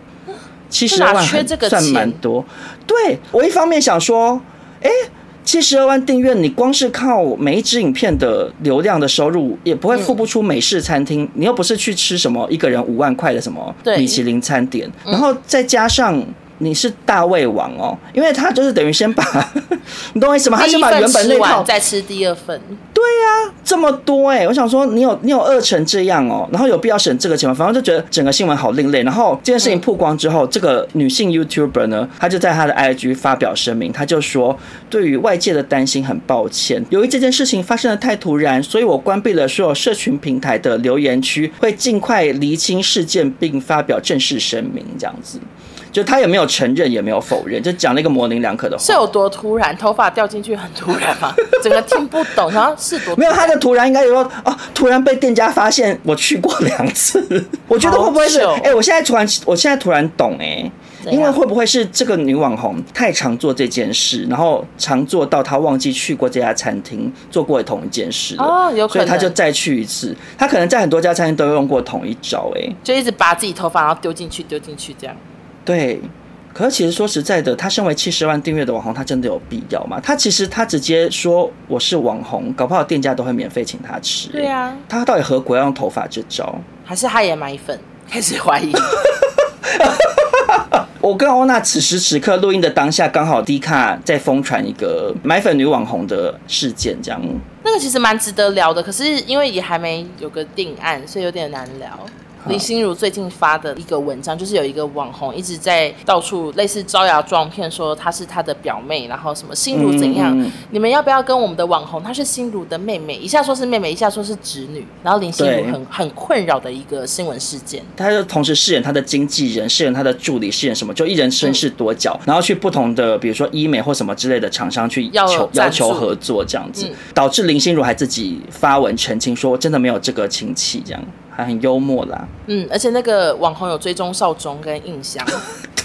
七十二万算蛮多。对，我一方面想说。哎，七十二万订阅，你光是靠每一支影片的流量的收入，也不会付不出美式餐厅。嗯、你又不是去吃什么一个人五万块的什么米其林餐点，然后再加上。你是大胃王哦，因为他就是等于先把，*laughs* 你懂我意思吗？他先把原本那套再吃第二份。啊，这么多哎、我想说你有你有饿成这样哦，然后有必要省这个钱吗？反正就觉得整个新闻好另类。然后这件事情曝光之后，这个女性 YouTuber 呢，她就在她的 IG 发表声明，她就说对于外界的担心很抱歉，由于这件事情发生的太突然，所以我关闭了所有社群平台的留言区，会尽快厘清事件并发表正式声明，这样子。就他也没有承认，也没有否认，就讲了一个模棱两可的话。是有多突然？头发掉进去很突然吗？*laughs* 整个听不懂。然后是多？没有，他的突然应该有说哦，突然被店家发现我去过两次。*laughs* 我觉得会不会是？哎、欸，我现在突然，我现在突然懂哎、欸，因为会不会是这个女网红太常做这件事，然后常做到她忘记去过这家餐厅做过同一件事哦，有可能，所以她就再去一次。她可能在很多家餐厅都用过同一招、欸，哎，就一直把自己头发，然后丢进去，丢进去这样。对，可是其实说实在的，他身为七十万订阅的网红，他真的有必要吗？他其实他直接说我是网红，搞不好店家都会免费请他吃。对啊，他到底何苦要用头发这招？还是他也买粉？开始怀疑。*laughs* 我跟欧娜此时此刻录音的当下，刚好迪卡在疯传一个买粉女网红的事件，这样。那个其实蛮值得聊的，可是因为也还没有个定案，所以有点难聊。林心如最近发的一个文章，就是有一个网红一直在到处类似招摇撞骗，说她是她的表妹，然后什么心如怎样，嗯、你们要不要跟我们的网红？她是心如的妹妹，一下说是妹妹，一下说是侄女，然后林心如很很困扰的一个新闻事件。她就同时饰演她的经纪人，饰演她的助理，饰演什么，就一人身饰多角，嗯、然后去不同的比如说医美或什么之类的厂商去要求要求合作这样子，嗯、导致林心如还自己发文澄清说真的没有这个亲戚这样。还很幽默啦，嗯，而且那个网红有追踪少中跟印象，*laughs*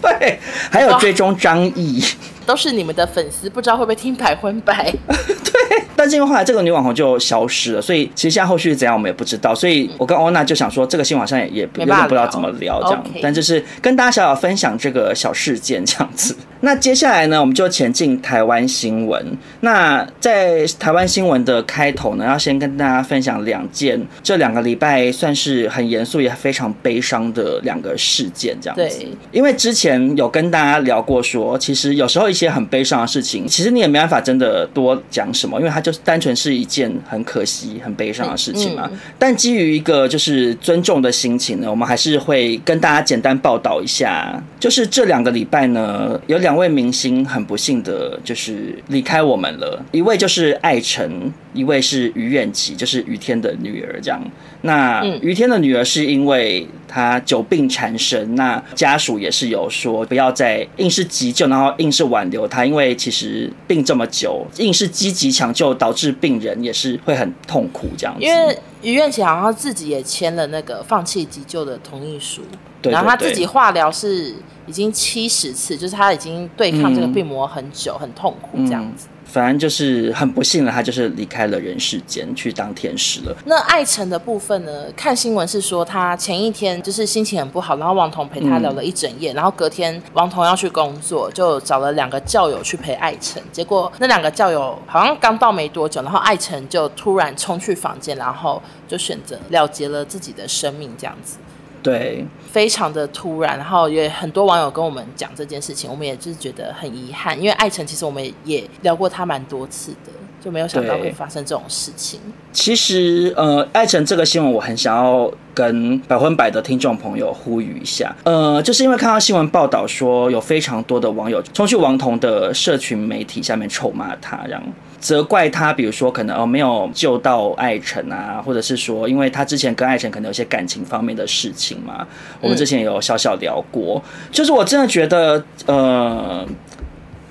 对对，还有追踪张译。*laughs* 都是你们的粉丝，不知道会不会听百分百？*laughs* 对，但是因为后来这个女网红就消失了，所以其实现在后续是怎样我们也不知道。所以我跟欧娜就想说，这个新闻上也也有点不知道怎么聊这样，但就是跟大家小小分享这个小事件这样子。那接下来呢，我们就前进台湾新闻。那在台湾新闻的开头呢，要先跟大家分享两件这两个礼拜算是很严肃也非常悲伤的两个事件这样子。对，因为之前有跟大家聊过说，其实有时候。一些很悲伤的事情，其实你也没办法真的多讲什么，因为它就是单纯是一件很可惜、很悲伤的事情嘛。但基于一个就是尊重的心情呢，我们还是会跟大家简单报道一下，就是这两个礼拜呢，有两位明星很不幸的，就是离开我们了。一位就是艾辰，一位是于远琪，就是于天的女儿。这样，那于天的女儿是因为她久病缠身，那家属也是有说不要再硬是急救，然后硬是挽。留她，因为其实病这么久，硬是积极抢救，导致病人也是会很痛苦这样子。因为于愿琪好像自己也签了那个放弃急救的同意书，对对对，然后他自己化疗是已经七十次，就是他已经对抗这个病魔很久，嗯、很痛苦这样子。反正就是很不幸了，他就是离开了人世间，去当天使了。那艾成的部分呢？看新闻是说他前一天就是心情很不好，然后王彤陪他聊了一整夜，然后隔天王彤要去工作，就找了两个教友去陪艾成。结果那两个教友好像刚到没多久，然后艾成就突然冲去房间，然后就选择了结了自己的生命，这样子。对，非常的突然，然后也很多网友跟我们讲这件事情，我们也就是觉得很遗憾，因为艾辰其实我们也聊过他蛮多次的，就没有想到会发生这种事情。其实，呃，艾辰这个新闻，我很想要跟百分百的听众朋友呼吁一下，呃，就是因为看到新闻报道说，有非常多的网友冲去王彤的社群媒体下面臭骂他，这样。责怪他，比如说可能哦没有救到艾辰啊，或者是说，因为他之前跟艾辰可能有些感情方面的事情嘛，我们之前有小小聊过，就是我真的觉得呃。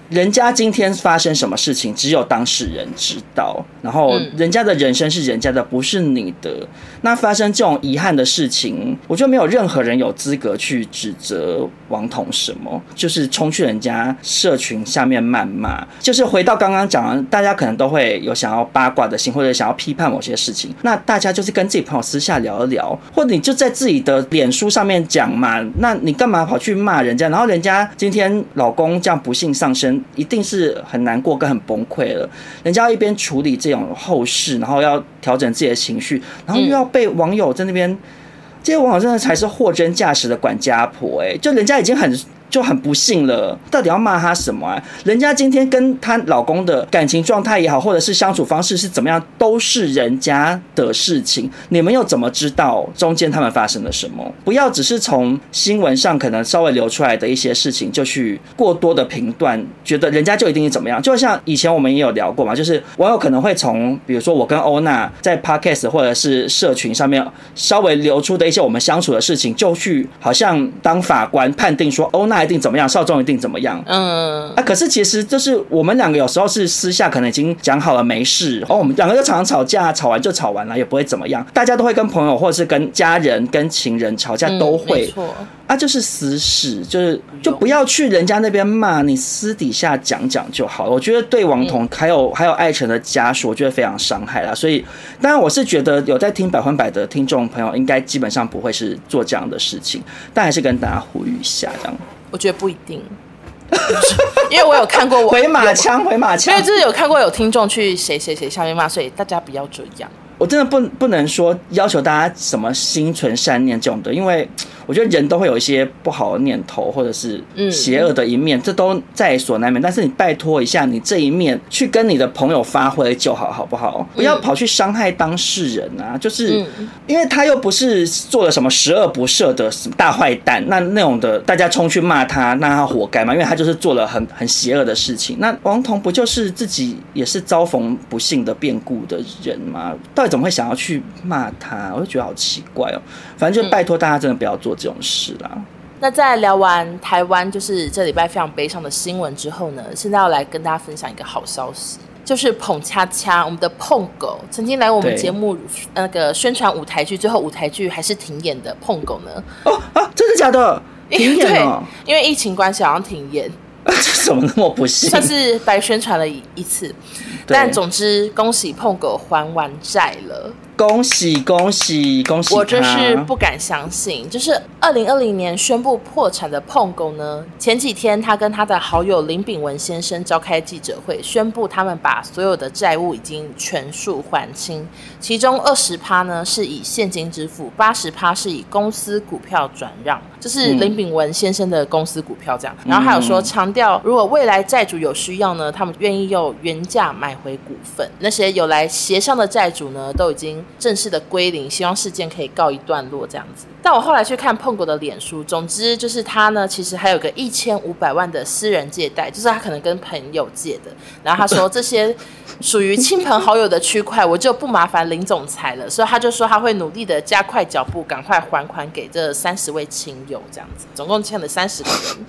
人家今天发生什么事情，只有当事人知道。然后，人家的人生是人家的，不是你的。那发生这种遗憾的事情，我觉得没有任何人有资格去指责王彤什么，就是冲去人家社群下面谩骂。就是回到刚刚讲的，大家可能都会有想要八卦的心，或者想要批判某些事情。那大家就是跟自己朋友私下聊一聊，或者你就在自己的脸书上面讲嘛。那你干嘛跑去骂人家？然后人家今天老公这样不幸丧生。一定是很难过跟很崩溃了，人家一边处理这种后事，然后要调整自己的情绪，然后又要被网友在那边，这些网友真的才是货真价实的管家婆哎，就人家已经很。就很不幸了，到底要骂他什么啊？人家今天跟她老公的感情状态也好，或者是相处方式是怎么样，都是人家的事情。你们又怎么知道中间他们发生了什么？不要只是从新闻上可能稍微流出来的一些事情就去过多的评断，觉得人家就一定是怎么样。就像以前我们也有聊过嘛，就是网友可能会从比如说我跟欧娜在 Podcast 或者是社群上面稍微流出的一些我们相处的事情，就去好像当法官判定说欧娜。一定怎么样，少壮一定怎么样。嗯，啊，可是其实就是我们两个有时候是私下可能已经讲好了没事，然后我们两个就常常吵架，吵完就吵完了，也不会怎么样。大家都会跟朋友或者是跟家人、跟情人吵架，都会。啊，就是私事，就是就不要去人家那边骂，你私底下讲讲就好了。我觉得对王彤还有还有艾辰的家属，我觉得非常伤害啦。所以，当然我是觉得有在听百分百的听众朋友，应该基本上不会是做这样的事情，但还是跟大家呼吁一下这样。我觉得不一定，*laughs* 因为我有看过我回马枪，回马枪，因为就是有看过有听众去谁谁谁下面骂，所以大家不要这样。我真的不不能说要求大家什么心存善念这种的，因为。我觉得人都会有一些不好的念头，或者是邪恶的一面，这都在所难免。但是你拜托一下，你这一面去跟你的朋友发挥就好，好不好？不要跑去伤害当事人啊！就是因为他又不是做了什么十恶不赦的大坏蛋，那那种的大家冲去骂他，那他活该嘛？因为他就是做了很很邪恶的事情。那王彤不就是自己也是遭逢不幸的变故的人吗？到底怎么会想要去骂他？我就觉得好奇怪哦。反正就拜托大家真的不要做这种事啦。那在聊完台湾就是这礼拜非常悲伤的新闻之后呢，现在要来跟大家分享一个好消息，就是捧恰恰我们的碰狗曾经来我们节目那个宣传舞台剧，最后舞台剧还是停演的碰狗呢？哦啊，真的假的？停演了？因为疫情关系好像停演。*laughs* 这怎么那么不幸？算是白宣传了一一次，但总之恭喜碰狗还完债了。恭喜恭喜恭喜！我真是不敢相信，就是二零二零年宣布破产的碰狗呢，前几天他跟他的好友林炳文先生召开记者会，宣布他们把所有的债务已经全数还清，其中二十趴呢是以现金支付，八十趴是以公司股票转让，这是林炳文先生的公司股票这样。然后还有说强调，如果未来债主有需要呢，他们愿意用原价买回股份。那些有来协商的债主呢，都已经。正式的归零，希望事件可以告一段落这样子。但我后来去看碰狗的脸书，总之就是他呢，其实还有个一千五百万的私人借贷，就是他可能跟朋友借的。然后他说这些属于亲朋好友的区块，我就不麻烦林总裁了。所以他就说他会努力的加快脚步，赶快还款给这三十位亲友这样子，总共欠了三十个人。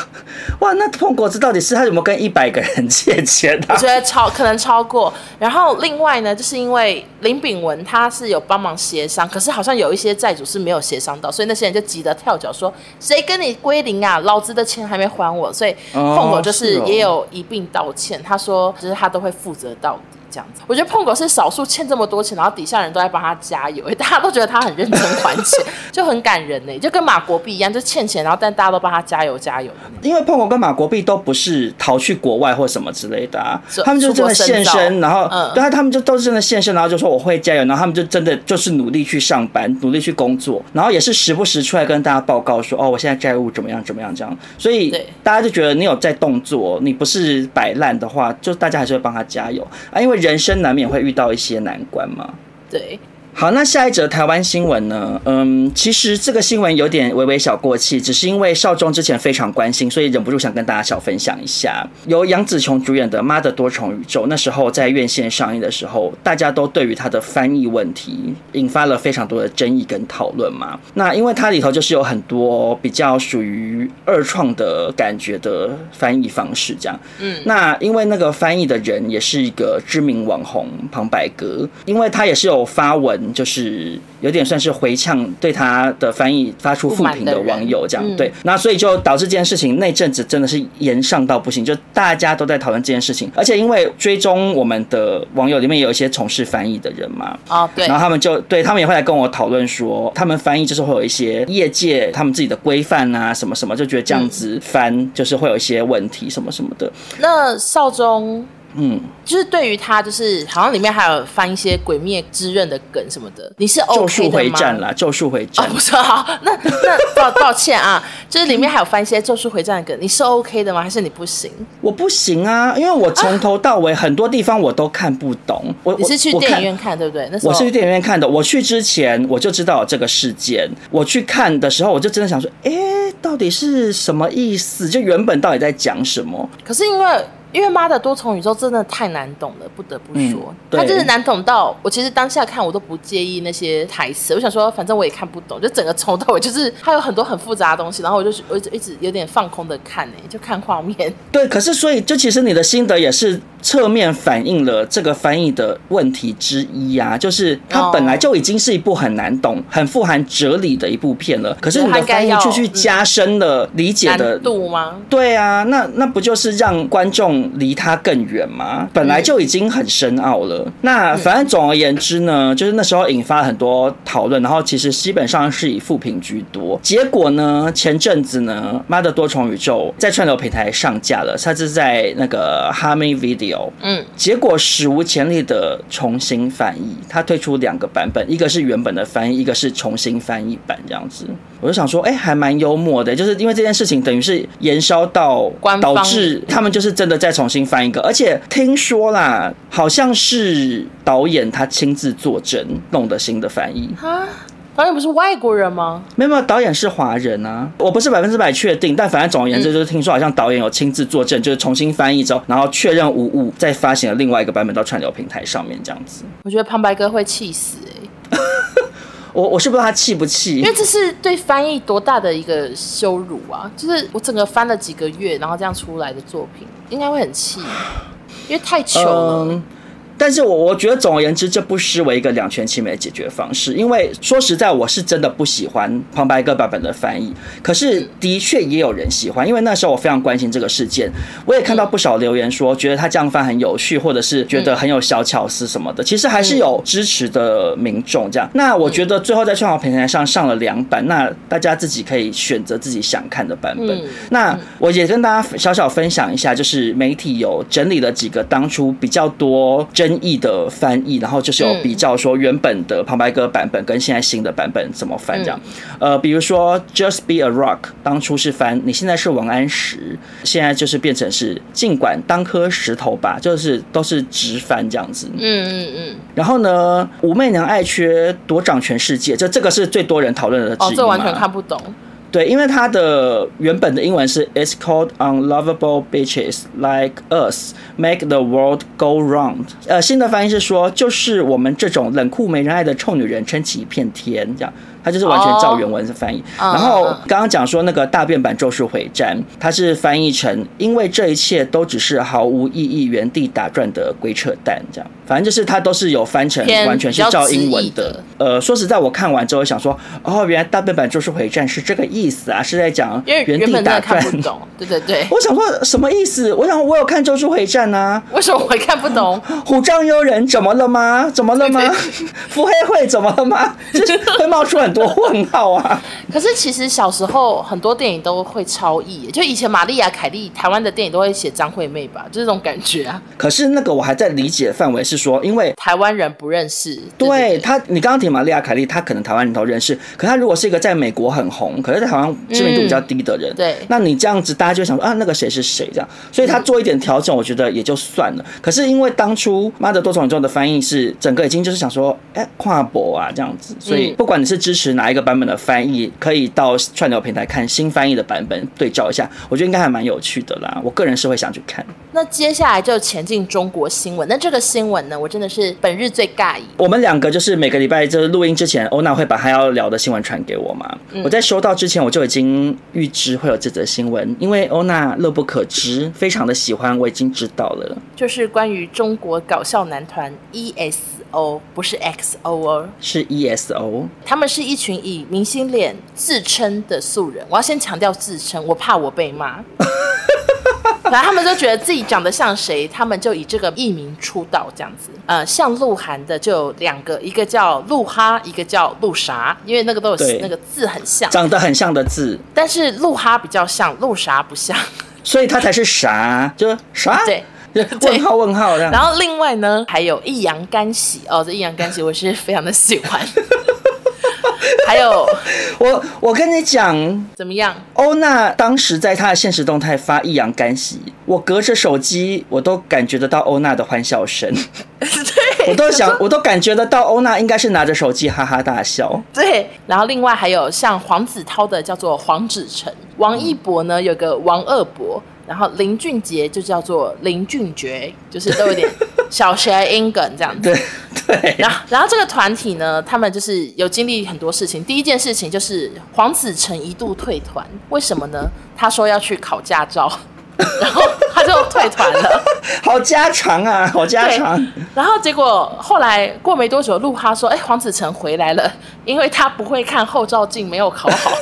*laughs* 哇，那碰果子到底是他有没有跟一百个人 *laughs* 借钱啊？我觉得超可能超过。然后另外呢，就是因为林炳文他是有帮忙协商，可是好像有一些债主是没有协商到，所以那些人就急得跳脚说：“谁跟你归零啊？老子的钱还没还我。”所以碰果就是也有一并道歉，他说就是他都会负责到底。这样子。我觉得碰狗是少数欠这么多钱，然后底下人都在帮他加油，*laughs* 大家都觉得他很认真还钱，*laughs* 就很感人呢，就跟马国碧一样，就欠钱，然后但大家都帮他加油加油。因为碰狗跟马国碧都不是逃去国外或什么之类的啊，他们就真的现身，然后、嗯、对啊，他们就都是真的现身，然后就说我会加油，然后他们就真的就是努力去上班，努力去工作，然后也是时不时出来跟大家报告说哦，我现在债务怎么样怎么样这样，所以大家就觉得你有在动作，你不是摆烂的话，就大家还是会帮他加油。啊，因为人人生难免会遇到一些难关嘛。对。好，那下一则台湾新闻呢？嗯，其实这个新闻有点微微小过气，只是因为少中之前非常关心，所以忍不住想跟大家小分享一下。由杨紫琼主演的《妈的多重宇宙》，那时候在院线上映的时候，大家都对于它的翻译问题引发了非常多的争议跟讨论嘛。那因为它里头就是有很多比较属于二创的感觉的翻译方式，这样。嗯，那因为那个翻译的人也是一个知名网红旁白哥，因为他也是有发文。就是有点算是回呛对他的翻译发出负评的网友这样，嗯、对，那所以就导致这件事情那阵子真的是炎上到不行，就大家都在讨论这件事情，而且因为追踪我们的网友里面也有一些从事翻译的人嘛，哦对，然后他们就对他们也会来跟我讨论说，他们翻译就是会有一些业界他们自己的规范啊什么什么，就觉得这样子翻就是会有一些问题什么什么的。那少中。嗯，就是对于他，就是好像里面还有翻一些《鬼灭之刃》的梗什么的，你是 OK 的吗？咒术回战啦，咒术回战。哦，不是，好，那那抱抱歉啊，*laughs* 就是里面还有翻一些咒术回战的梗，你是 OK 的吗？还是你不行？我不行啊，因为我从头到尾很多地方我都看不懂。我你是去电影院看，对不对？那我是去电影院看的。我去之前我就知道有这个事件，我去看的时候我就真的想说，哎，到底是什么意思？就原本到底在讲什么？可是因为。因为妈的多重宇宙真的太难懂了，不得不说，它真的难懂到我其实当下看我都不介意那些台词，我想说反正我也看不懂，就整个从头到尾就是它有很多很复杂的东西，然后我就我一直一直有点放空的看呢，就看画面。对，可是所以就其实你的心得也是侧面反映了这个翻译的问题之一啊，就是它本来就已经是一部很难懂、很富含哲理的一部片了，可是你的翻译却去加深了理解的难度吗？对啊，那那不就是让观众。离它更远吗？本来就已经很深奥了。那反正总而言之呢，就是那时候引发了很多讨论，然后其实基本上是以负评居多。结果呢，前阵子呢，《妈的多重宇宙》在串流平台上架了，它是在那个 h a m y Video。嗯，结果史无前例的重新翻译，他推出两个版本，一个是原本的翻译，一个是重新翻译版，这样子。我就想说，哎、欸，还蛮幽默的，就是因为这件事情等于是延烧到导致他们就是真的再重新翻一个，而且听说啦，好像是导演他亲自坐镇弄的新的翻译。哈，导演不是外国人吗？没有没有，导演是华人啊，我不是百分之百确定，但反正总而言之就是听说好像导演有亲自作证，就是重新翻译之后，然后确认无误，再发行了另外一个版本到串流平台上面这样子。我觉得旁白哥会气死哎、欸。*laughs* 我我是不知道他气不气，因为这是对翻译多大的一个羞辱啊！就是我整个翻了几个月，然后这样出来的作品，应该会很气，因为太穷了。嗯但是我我觉得总而言之，这不失为一个两全其美的解决方式。因为说实在，我是真的不喜欢旁白哥版本的翻译，可是的确也有人喜欢。因为那时候我非常关心这个事件，我也看到不少留言说，觉得他这样翻很有趣，或者是觉得很有小巧思什么的。其实还是有支持的民众这样。那我觉得最后在串好平台上上了两版，那大家自己可以选择自己想看的版本。那我也跟大家小小分享一下，就是媒体有整理了几个当初比较多争议的翻译，然后就是有比较说原本的旁白哥版本跟现在新的版本怎么翻这样。呃，比如说 Just Be a Rock，当初是翻你现在是王安石，现在就是变成是尽管当颗石头吧，就是都是直翻这样子。嗯嗯嗯。然后呢，武媚娘爱缺夺掌全世界，这这个是最多人讨论的。哦，这完全看不懂。对，因为它的原本的英文是 It's called unlovable bitches like us make the world go round。呃，新的翻译是说，就是我们这种冷酷没人爱的臭女人撑起一片天，这样。他就是完全照原文是翻译。Oh, 然后刚刚讲说那个大变版《咒术回战》，它是翻译成“因为这一切都只是毫无意义、原地打转的鬼扯淡”这样。反正就是它都是有翻成完全是照英文的。的呃，说实在，我看完之后想说，哦，原来大变版《咒术回战》是这个意思啊，是在讲原地打转。对对对，我想说什么意思？我想我有看《咒术回战》啊，为什么我会看不懂？虎杖悠仁怎么了吗？怎么了吗？腹黑会怎么了吗？就是会冒出很多问号啊。*laughs* 可是其实小时候很多电影都会超译，就以前玛丽亚凯莉台湾的电影都会写张惠妹吧，就这种感觉啊。可是那个我还在理解范围是说，因为台湾人不认识。对，他，你刚刚提玛丽亚凯莉，他可能台湾人都认识。可他如果是一个在美国很红，可是在台湾知名度比较低的人，嗯、对，那你这样子大家就想说啊，那个谁是谁这样。所以他做一点调整，我觉得也就算了。可是因为当初妈的多重宇宙的翻译是整个已经就是想说，哎、欸，跨博啊这样子。所以不管你是支持哪一个版本的翻译，可以到串流平台看新翻译的版本对照一下，我觉得应该还蛮有趣的啦。我个人是会想去看。那接下来就前进中国新闻。那这个新闻呢，我真的是本日最尬意。我们两个就是每个礼拜就是录音之前，欧娜会把她要聊的新闻传给我嘛。嗯、我在收到之前，我就已经预知会有这则新闻，因为欧娜乐不可支，非常的喜欢，我已经知道了。就是关于中国搞笑男团 ESO，不是 XO 哦，是 ESO。他们是一群以明星脸自称的素人。我要先强调自称，我怕我被骂。*laughs* 反正他们就觉得自己长得像谁，他们就以这个艺名出道这样子。呃，像鹿晗的就有两个，一个叫鹿哈，一个叫鹿啥，因为那个都有那个字很像，长得很像的字。但是鹿哈比较像，鹿啥不像，所以他才是啥，就啥。对，*laughs* 问号问号这样。然后另外呢，还有易烊千玺哦，这易烊千玺我是非常的喜欢。*laughs* *laughs* 还有，*laughs* 我我跟你讲，怎么样？欧娜当时在她的现实动态发易烊干洗，我隔着手机我都感觉得到欧娜的欢笑声。*laughs* 对，我都想，我都感觉得到欧娜应该是拿着手机哈哈大笑。对，然后另外还有像黄子韬的叫做黄子成，王一博呢有个王二博。然后林俊杰就叫做林俊杰，就是都有点小学英梗这样子。对对。然后，然后这个团体呢，他们就是有经历很多事情。第一件事情就是黄子成一度退团，为什么呢？他说要去考驾照，*laughs* 然后他就退团了。好家常啊，好家常。然后结果后来过没多久，鹿哈说：“哎，黄子成回来了，因为他不会看后照镜，没有考好。”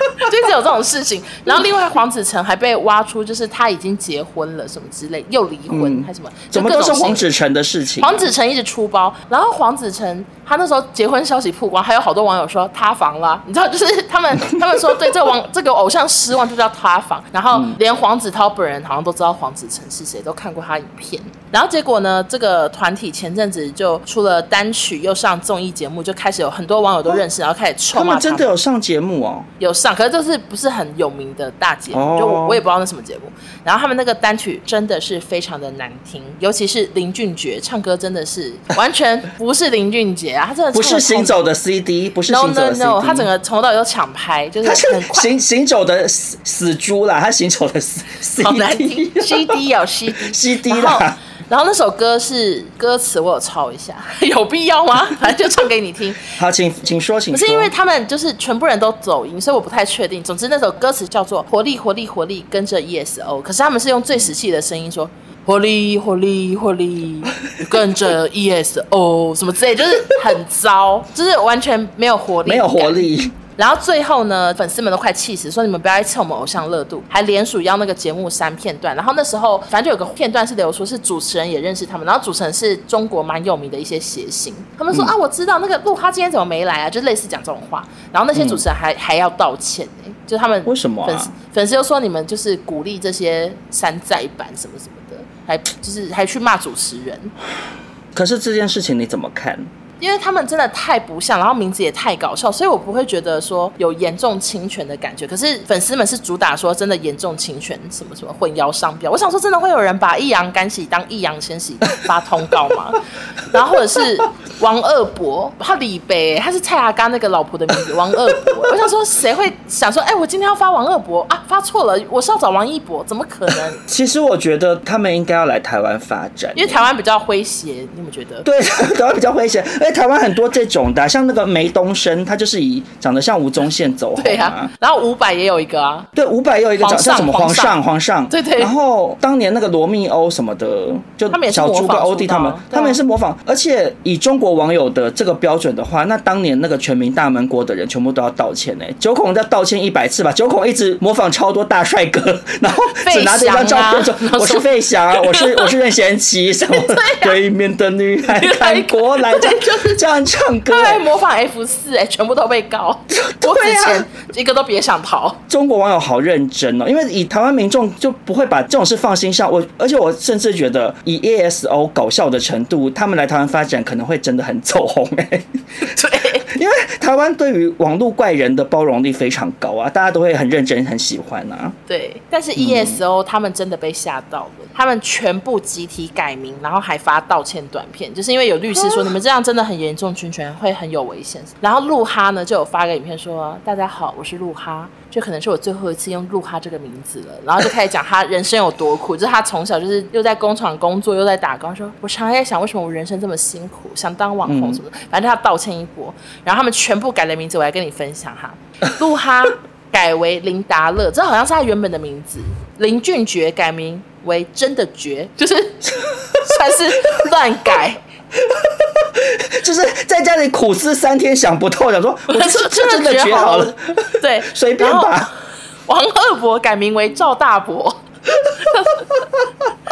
*laughs* 就是有这种事情，然后另外黄子成还被挖出，就是他已经结婚了什么之类，又离婚、嗯、还是什么，怎么都是黄子成的事情。黄子成一直出包，然后黄子成他那时候结婚消息曝光，还有好多网友说塌房了，你知道，就是他们他们说对这个网这个偶像失望就叫塌房，然后连黄子韬本人好像都知道黄子成是谁，都看过他影片，然后结果呢，这个团体前阵子就出了单曲，又上综艺节目，就开始有很多网友都认识，然后开始臭骂他们。他们真的有上节目哦？有上，可是就是不是很有名的大节目，就我我也不知道那什么节目。然后他们那个单曲真的是非常的难听，尤其是林俊杰唱歌真的是 *laughs* 完全不是林俊杰啊，他真的不是行走的 CD，不是行走的 CD，no no no，他整个从头到尾都抢拍，就是很快行行走的死死猪啦，他行走的 CD，好难听，CD 哦 CD *laughs* CD 啦。然后那首歌是歌词，我有抄一下，*laughs* 有必要吗？*laughs* 反正就唱给你听。好，请请说，请说。不是因为他们就是全部人都走音，所以我不太确定。总之那首歌词叫做“活力，活力，活力”，跟着 ESO。可是他们是用最死气的声音说“ *laughs* 活力，活力，活力”，跟着 ESO 什么之类，就是很糟，就是完全没有活力，没有活力。然后最后呢，粉丝们都快气死，说你们不要再蹭我们偶像热度，还联署要那个节目删片段。然后那时候反正就有个片段是流出，是主持人也认识他们，然后主持人是中国蛮有名的一些谐星，他们说、嗯、啊，我知道那个鹿哈今天怎么没来啊，就类似讲这种话。然后那些主持人还、嗯、还要道歉呢，就他们为什么、啊、粉丝粉丝又说你们就是鼓励这些山寨版什么什么的，还就是还去骂主持人。可是这件事情你怎么看？因为他们真的太不像，然后名字也太搞笑，所以我不会觉得说有严重侵权的感觉。可是粉丝们是主打说真的严重侵权，什么什么混淆商标。我想说，真的会有人把易烊千玺当易烊千玺发通告吗？*laughs* 然后或者是王二博，他李北，他是蔡阿刚那个老婆的名字，王二博。我想说，谁会想说，哎，我今天要发王二博啊？发错了，我是要找王一博，怎么可能？其实我觉得他们应该要来台湾发展，因为台湾比较诙谐，你们觉得？对，*laughs* 台湾比较诙谐。在台湾很多这种的，像那个梅东升，他就是以长得像吴宗宪走红。对啊，然后伍佰也有一个啊，对，伍佰也有一个长像什么皇上皇上，对对。然后当年那个罗密欧什么的，就小猪跟欧弟他们，他们也是模仿。而且以中国网友的这个标准的话，那当年那个全民大闷锅的人全部都要道歉呢。九孔要道歉一百次吧，九孔一直模仿超多大帅哥，*laughs* 然后只拿着一张照片说：“我是费翔，我是 *laughs* 我是任贤齐，什么对 *laughs* 面的女孩看过来。”就是 *laughs* 这样唱歌，他还，模仿 F 四，哎，全部都被告，*laughs* 我之前，一个都别想逃。中国网友好认真哦，因为以台湾民众就不会把这种事放心上。我而且我甚至觉得，以 ASO 搞笑的程度，他们来台湾发展可能会真的很走红哎。*laughs* 对，因为台湾对于网络怪人的包容力非常高啊，大家都会很认真、很喜欢啊。对，但是 ESO 他们真的被吓到了，他们全部集体改名，然后还发道歉短片，就是因为有律师说你们这样真的很严重侵权，会很有危险。然后鹿哈呢就有发个影片说：“大家好，我是鹿哈。”就可能是我最后一次用鹿哈这个名字了，然后就开始讲他人生有多苦，*laughs* 就是他从小就是又在工厂工作，又在打工，说我常常在想为什么我人生这么辛苦，想当网红什么的，反正他道歉一波，然后他们全部改了名字，我来跟你分享哈，*laughs* 鹿哈改为林达乐，这好像是他原本的名字，林俊杰改名为真的绝，就是 *laughs* 算是乱改。*laughs* 就是在家里苦思三天想不透，想说 *laughs* 我是真的绝好了，对，*laughs* 随便吧。王二伯改名为赵大伯，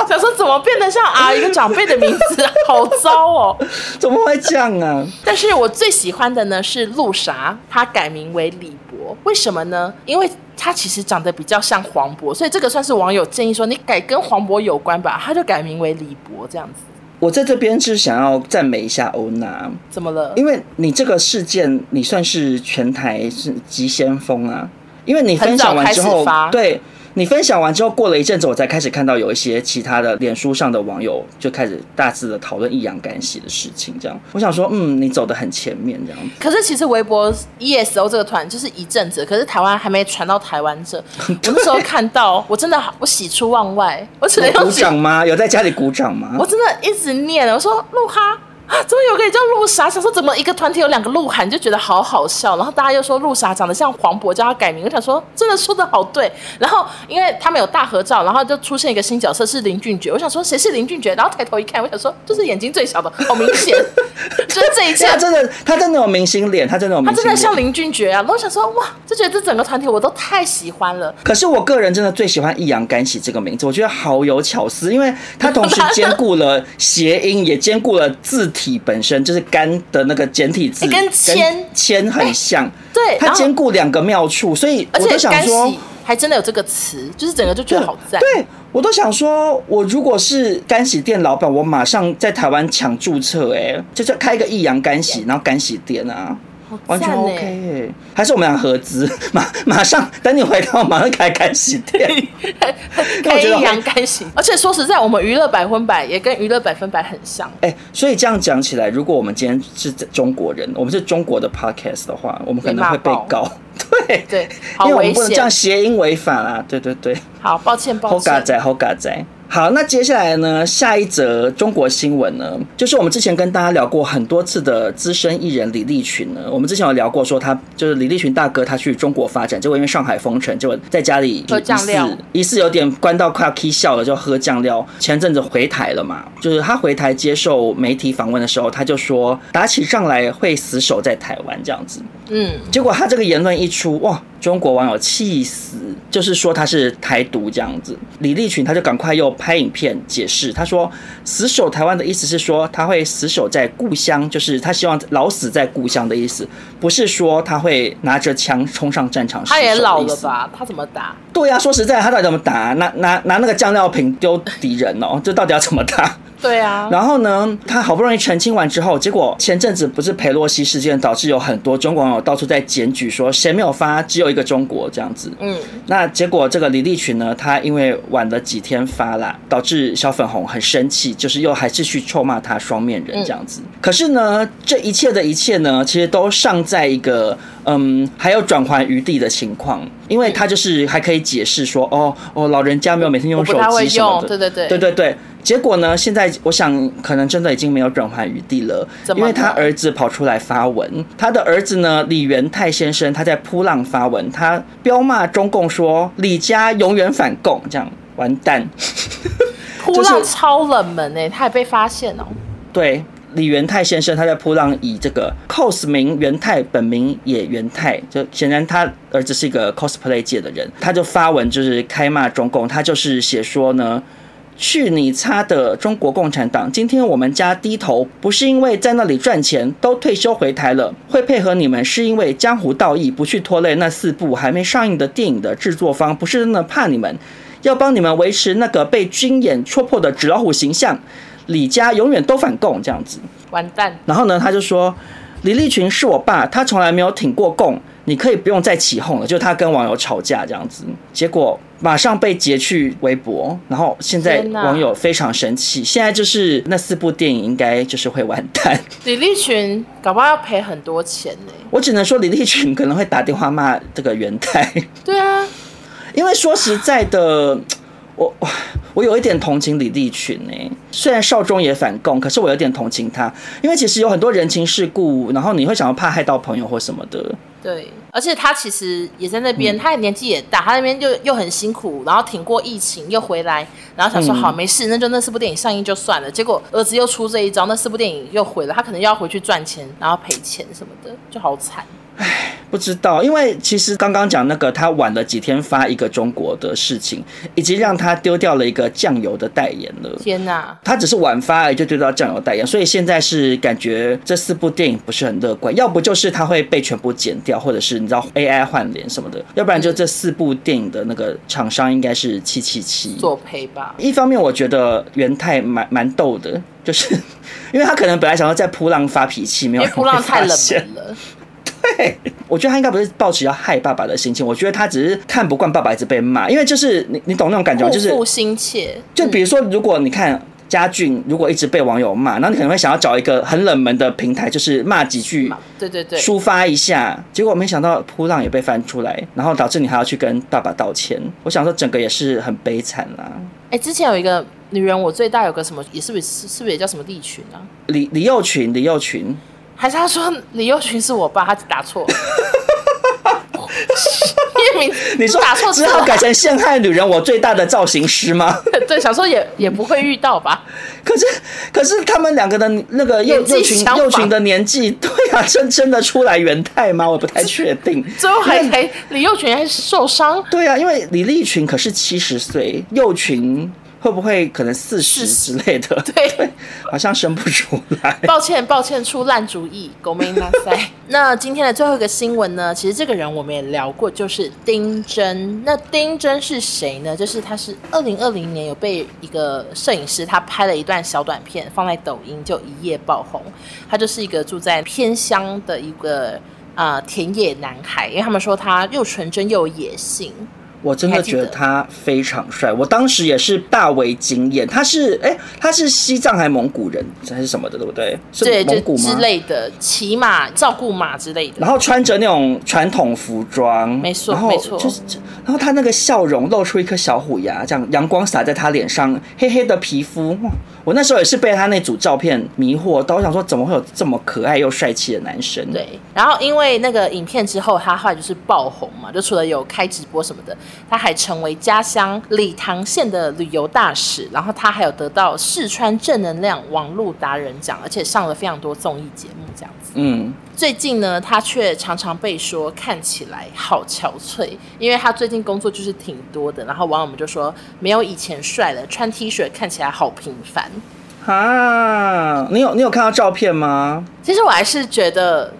想说怎么变得像啊一个长辈的名字，好糟哦，怎么会这样啊？但是我最喜欢的呢是陆啥，他改名为李博，为什么呢？因为他其实长得比较像黄渤，所以这个算是网友建议说你改跟黄渤有关吧，他就改名为李博这样子。我在这边是想要赞美一下欧娜，怎么了？因为你这个事件，你算是全台是急先锋啊，因为你分享完之后，对。你分享完之后，过了一阵子，我才开始看到有一些其他的脸书上的网友就开始大肆的讨论易烊干洗的事情。这样，我想说，嗯，你走的很前面这样。可是其实微博 ESO 这个团就是一阵子，可是台湾还没传到台湾这。我那时候看到，我真的我喜出望外，我只能有鼓掌吗？有在家里鼓掌吗？我真的一直念，我说鹿哈。啊，*laughs* 怎么有个也叫鹿莎？想说怎么一个团体有两个鹿晗，就觉得好好笑。然后大家又说鹿莎长得像黄渤，叫他改名。我想说，真的说的好对。然后因为他们有大合照，然后就出现一个新角色是林俊杰。我想说谁是林俊杰？然后抬头一看，我想说就是眼睛最小的，好明显。*laughs* 就是这一切，他真的，他真的有明星脸，他真的有明星，他真的像林俊杰啊。然后我想说哇，就觉得这整个团体我都太喜欢了。可是我个人真的最喜欢易烊干玺这个名字，我觉得好有巧思，因为他同时兼顾了谐音，也兼顾了字体本身，就是。干的那个简体字，跟铅铅很像，欸、对，它兼顾两个妙处，所以我都想说，还真的有这个词，就是整个就觉得好赞。对，我都想说，我如果是干洗店老板，我马上在台湾抢注册，哎，就是开一个益阳干洗，然后干洗店啊。完全 OK，欸、还是我们俩合资，马马上等你回到，马上开干洗店，开易烊干洗。而且说实在，我们娱乐百分百也跟娱乐百分百很像。哎、欸，所以这样讲起来，如果我们今天是中国人，我们是中国的 Podcast 的话，我们可能会被告。对对，因为我们不能这样谐音违法啊！对对对，好抱歉抱歉。好嘎仔，好嘎仔。好，那接下来呢？下一则中国新闻呢，就是我们之前跟大家聊过很多次的资深艺人李立群呢。我们之前有聊过，说他就是李立群大哥，他去中国发展，结果因为上海封城，结果在家里喝酱料，疑似有点关到快要 k 笑了，就喝酱料。前阵子回台了嘛，就是他回台接受媒体访问的时候，他就说打起仗来会死守在台湾这样子。嗯，结果他这个言论一出，哇！中国网友气死，就是说他是台独这样子。李立群他就赶快又拍影片解释，他说死守台湾的意思是说他会死守在故乡，就是他希望老死在故乡的意思，不是说他会拿着枪冲上战场。他也老了吧？他怎么打？对呀、啊，说实在，他到底怎么打？拿拿拿那个酱料瓶丢敌人哦，这到底要怎么打？对啊，然后呢，他好不容易澄清完之后，结果前阵子不是裴洛西事件导致有很多中国网友到处在检举说谁没有发，只有一个中国这样子。嗯，那结果这个李立群呢，他因为晚了几天发啦，导致小粉红很生气，就是又还是去臭骂他双面人这样子。嗯、可是呢，这一切的一切呢，其实都尚在一个。嗯，还有转圜余地的情况，因为他就是还可以解释说，哦哦，老人家没有每天用手机什么的，对对对，对对对。结果呢，现在我想可能真的已经没有转圜余地了，因为他儿子跑出来发文，他的儿子呢李元泰先生他在扑浪发文，他彪骂中共说李家永远反共，这样完蛋。扑浪超冷门哎，他也被发现哦。对。李元泰先生，他在噗浪以这个 cos 名元泰，本名也元泰，就显然他儿子是一个 cosplay 界的人，他就发文就是开骂中共，他就是写说呢，去你擦的中国共产党！今天我们家低头不是因为在那里赚钱，都退休回台了，会配合你们是因为江湖道义，不去拖累那四部还没上映的电影的制作方，不是真的怕你们，要帮你们维持那个被军演戳破的纸老虎形象。李家永远都反共这样子，完蛋。然后呢，他就说李立群是我爸，他从来没有挺过共，你可以不用再起哄了。就他跟网友吵架这样子，结果马上被截去微博，然后现在网友非常生气。现在就是那四部电影应该就是会完蛋。李立群搞不好要赔很多钱呢。我只能说李立群可能会打电话骂这个元泰。对啊，因为说实在的。我 *sighs* 我有一点同情李立群呢，虽然少中也反共，可是我有点同情他，因为其实有很多人情世故，然后你会想要怕害到朋友或什么的。对，而且他其实也在那边，嗯、他年纪也大，他那边就又很辛苦，然后挺过疫情又回来，然后想说好没事，那就那四部电影上映就算了。结果儿子又出这一招，那四部电影又毁了，他可能又要回去赚钱，然后赔钱什么的，就好惨。唉，不知道，因为其实刚刚讲那个他晚了几天发一个中国的事情，已经让他丢掉了一个酱油的代言了。天哪！他只是晚发而已就丢掉酱油代言，所以现在是感觉这四部电影不是很乐观，要不就是他会被全部剪掉，或者是你知道 AI 换脸什么的，要不然就这四部电影的那个厂商应该是七七七作陪吧。一方面我觉得元泰蛮蛮逗的，就是 *laughs* 因为他可能本来想要在扑浪发脾气，没有扑浪太冷门了。对，*laughs* 我觉得他应该不是抱持要害爸爸的心情，我觉得他只是看不惯爸爸一直被骂，因为就是你你懂那种感觉吗，就是不心切。就比如说，如果你看嘉俊，如果一直被网友骂，那你可能会想要找一个很冷门的平台，就是骂几句，对对对，抒发一下。结果没想到扑浪也被翻出来，然后导致你还要去跟爸爸道歉。我想说，整个也是很悲惨啦。哎，之前有一个女人，我最大有个什么，也是不是是不是也叫什么利群啊？李李幼群，李幼群。还是他说李幼群是我爸，他打错。*laughs* 名你说打错，只好改成陷害女人我最大的造型师吗？*laughs* 对，想说也也不会遇到吧。可是可是他们两个的那个幼幼群幼群的年纪，对啊，真真的出来元太吗？我不太确定。*laughs* 最后还还李幼群还受伤。对啊，因为李立群可是七十岁，幼群。会不会可能四十之类的？*laughs* 对，对，好像生不出来。*laughs* 抱歉，抱歉，出烂主意，狗塞。*laughs* 那今天的最后一个新闻呢？其实这个人我们也聊过，就是丁真。那丁真是谁呢？就是他是二零二零年有被一个摄影师他拍了一段小短片放在抖音，就一夜爆红。他就是一个住在偏乡的一个啊、呃、田野男孩，因为他们说他又纯真又有野性。我真的觉得他非常帅，我当时也是大为惊艳。他是哎、欸，他是西藏还是蒙古人还是什么的，对不对？是蒙古吗？之类的，骑马、照顾马之类的。然后穿着那种传统服装，没错，没错。就是，然后他那个笑容露出一颗小虎牙，这样阳光洒在他脸上，黑黑的皮肤。哇，我那时候也是被他那组照片迷惑到，我想说怎么会有这么可爱又帅气的男生？对。然后因为那个影片之后，他后来就是爆红嘛，就除了有开直播什么的。他还成为家乡理塘县的旅游大使，然后他还有得到四川正能量网络达人奖，而且上了非常多综艺节目这样子。嗯，最近呢，他却常常被说看起来好憔悴，因为他最近工作就是挺多的，然后网友们就说没有以前帅了，穿 T 恤看起来好平凡。啊，你有你有看到照片吗？其实我还是觉得。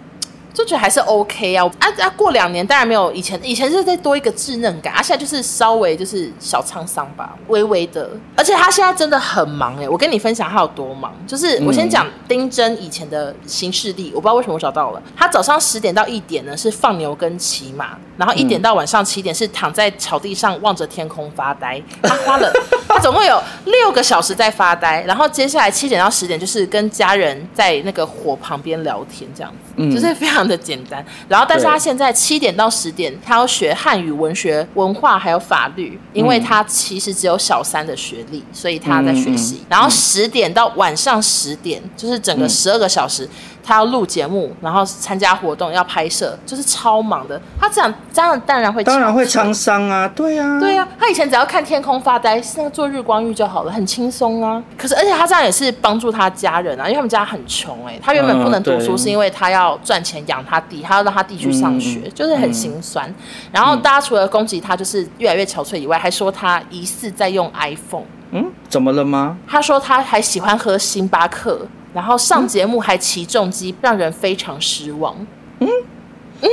就觉得还是 OK 啊啊啊！过两年当然没有以前，以前是再多一个稚嫩感，啊，现在就是稍微就是小沧桑吧，微微的。而且他现在真的很忙哎，我跟你分享他有多忙，就是我先讲丁真以前的行事历，我不知道为什么我找到了，他早上十点到一点呢是放牛跟骑马，然后一点到晚上七点是躺在草地上望着天空发呆，他花了 *laughs* 他总共有六个小时在发呆，然后接下来七点到十点就是跟家人在那个火旁边聊天这样子，就是非常。常的简单。然后，但是他现在七点到十点，他要学汉语、文学、文化还有法律，因为他其实只有小三的学历，所以他在学习。然后十点到晚上十点，就是整个十二个小时。嗯他要录节目，然后参加活动，要拍摄，就是超忙的。他这样这样当然会当然会沧桑啊，对、啊，对、啊。他以前只要看天空发呆，现在做日光浴就好了，很轻松啊。可是而且他这样也是帮助他家人啊，因为他们家很穷哎、欸。他原本不能读书，是因为他要赚钱养他弟，他要让他弟去上学，嗯、就是很心酸。嗯、然后大家除了攻击他就是越来越憔悴以外，还说他疑似在用 iPhone。嗯，怎么了吗？他说他还喜欢喝星巴克。然后上节目还骑重机，嗯、让人非常失望。嗯嗯，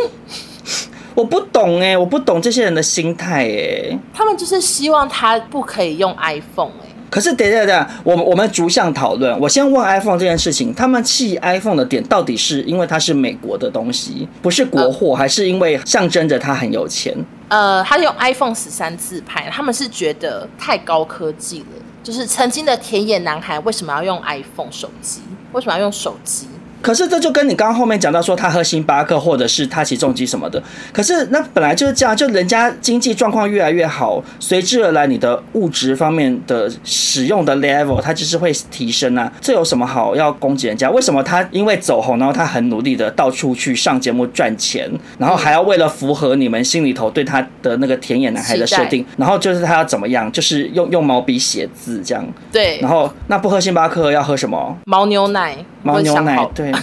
我不懂哎，我不懂这些人的心态哎。他们就是希望他不可以用 iPhone 哎。可是等等等，我们我们逐项讨论。我先问 iPhone 这件事情，他们弃 iPhone 的点到底是因为它是美国的东西，不是国货，呃、还是因为象征着他很有钱？呃，他用 iPhone 十三自拍，他们是觉得太高科技了。就是曾经的田野男孩为什么要用 iPhone 手机？为什么要用手机？可是这就跟你刚刚后面讲到说他喝星巴克或者是他骑重机什么的，可是那本来就是这样，就人家经济状况越来越好，随之而来你的物质方面的使用的 level 它就是会提升啊，这有什么好要攻击人家？为什么他因为走红，然后他很努力的到处去上节目赚钱，然后还要为了符合你们心里头对他的那个田野男孩的设定，然后就是他要怎么样，就是用用毛笔写字这样。对，然后那不喝星巴克要喝什么？牦牛奶。牦牛奶，对。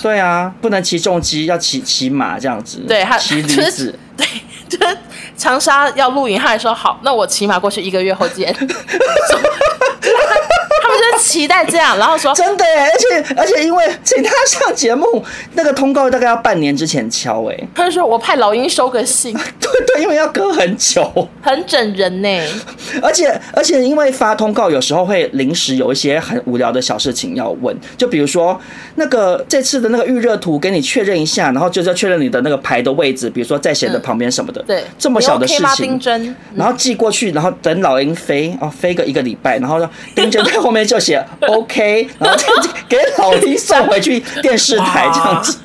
对啊，不能骑重机，要骑骑马这样子。对，他骑驴 *laughs* 子。对，就是长沙要露营，他还说好，那我骑马过去，一个月后见。*laughs* 期待这样，然后说真的耶，而且而且因为请他上节目，那个通告大概要半年之前敲哎。他就说我派老鹰收个信，*laughs* 对对，因为要隔很久，很整人呢。*laughs* 而且而且因为发通告有时候会临时有一些很无聊的小事情要问，就比如说那个这次的那个预热图给你确认一下，然后就是要确认你的那个牌的位置，比如说在谁的旁边什么的，嗯、对，这么小的事情，嗯、然后寄过去，然后等老鹰飞哦，飞个一个礼拜，然后丁真在后面就写。OK，*laughs* 然后给老丁送回去电视台这样子，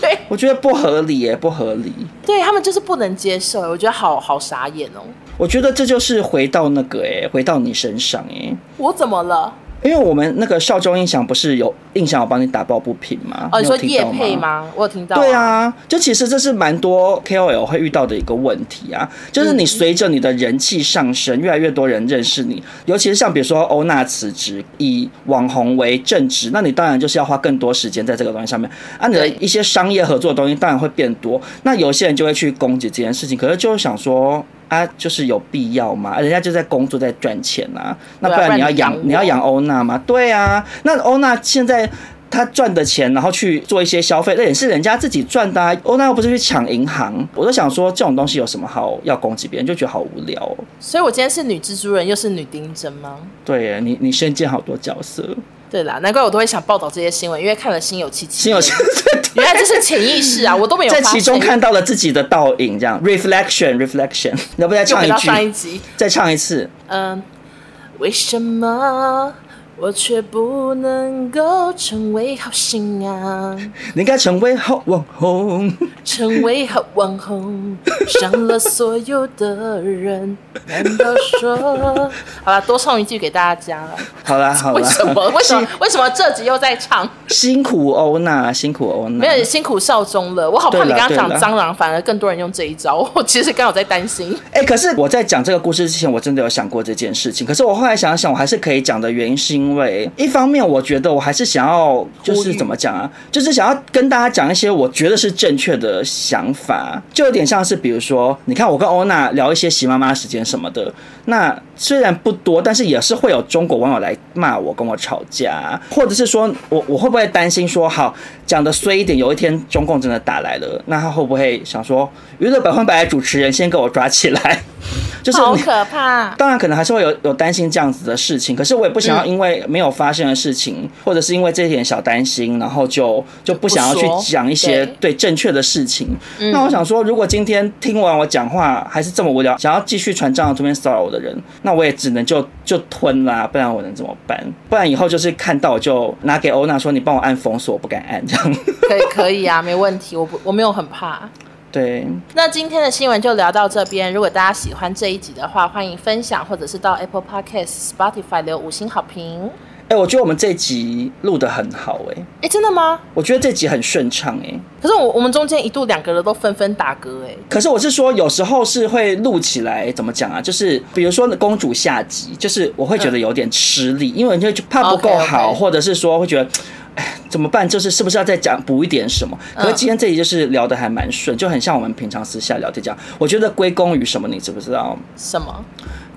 对，我觉得不合理耶，不合理。对他们就是不能接受，我觉得好好傻眼哦。我觉得这就是回到那个哎，回到你身上哎，我怎么了？因为我们那个少中音响不是有印象，我帮你打抱不平吗？哦，你说业配吗？我有听到。对啊，就其实这是蛮多 KOL 会遇到的一个问题啊，就是你随着你的人气上升，越来越多人认识你，尤其是像比如说欧娜辞职，以网红为正职，那你当然就是要花更多时间在这个东西上面啊，你的一些商业合作的东西当然会变多，那有些人就会去攻击这件事情，可是就是想说。啊，就是有必要吗？人家就在工作，在赚钱啊。那不然你要养，你要养欧娜吗？对啊，那欧娜现在她赚的钱，然后去做一些消费，那也是人家自己赚的啊。欧娜又不是去抢银行，我都想说，这种东西有什么好要攻击别人？就觉得好无聊哦。所以我今天是女蜘蛛人，又是女丁真吗？对，你你身兼好多角色。对啦，难怪我都会想报道这些新闻，因为看了心有戚戚。心有戚戚，*laughs* 原来这是潜意识啊，我都没有在其中看到了自己的倒影，这样 reflection，reflection。要不要再唱一句？上一集再唱一次。嗯，为什么？我却不能够成为好新娘，你应该成为好网红，成为好网红，伤了所有的人。难道说？好了，多唱一句给大家。好了好了，为什么？*laughs* 为什么？为什么这集又在唱？辛苦欧娜，辛苦欧娜，没有辛苦少中了。我好怕你刚刚讲蟑螂，反而更多人用这一招。*laughs* 我其实刚好在担心。哎、欸，可是我在讲这个故事之前，我真的有想过这件事情。可是我后来想想，我还是可以讲的原因是因为。因为一方面，我觉得我还是想要，就是怎么讲啊，就是想要跟大家讲一些我觉得是正确的想法，就有点像是，比如说，你看我跟欧娜聊一些习妈妈时间什么的，那虽然不多，但是也是会有中国网友来骂我，跟我吵架，或者是说我我会不会担心说，好讲的衰一点，有一天中共真的打来了，那他会不会想说，娱乐百分百的主持人先给我抓起来？就是好可怕，*laughs* 当然可能还是会有有担心这样子的事情，可是我也不想要因为没有发生的事情，嗯、或者是因为这一点小担心，然后就就不想要去讲一些对正确的事情。嗯、那我想说，如果今天听完我讲话还是这么无聊，想要继续传这样的图片骚扰我的人，那那我也只能就就吞啦，不然我能怎么办？不然以后就是看到我就拿给欧娜说，你帮我按封锁，我不敢按这样。可以可以啊，没问题，我不我没有很怕。对，那今天的新闻就聊到这边。如果大家喜欢这一集的话，欢迎分享，或者是到 Apple Podcast、Spotify 留五星好评。哎、欸，我觉得我们这集录的很好、欸，哎，哎，真的吗？我觉得这集很顺畅，哎。可是我我们中间一度两个人都纷纷打嗝，哎。可是我是说，有时候是会录起来，怎么讲啊？就是比如说公主下集，就是我会觉得有点吃力，嗯、因为你就怕不够好，okay, okay. 或者是说会觉得。哎，怎么办？就是是不是要再讲补一点什么？可是今天这里就是聊的还蛮顺，就很像我们平常私下聊天这样。我觉得归功于什么？你知不知道？什么？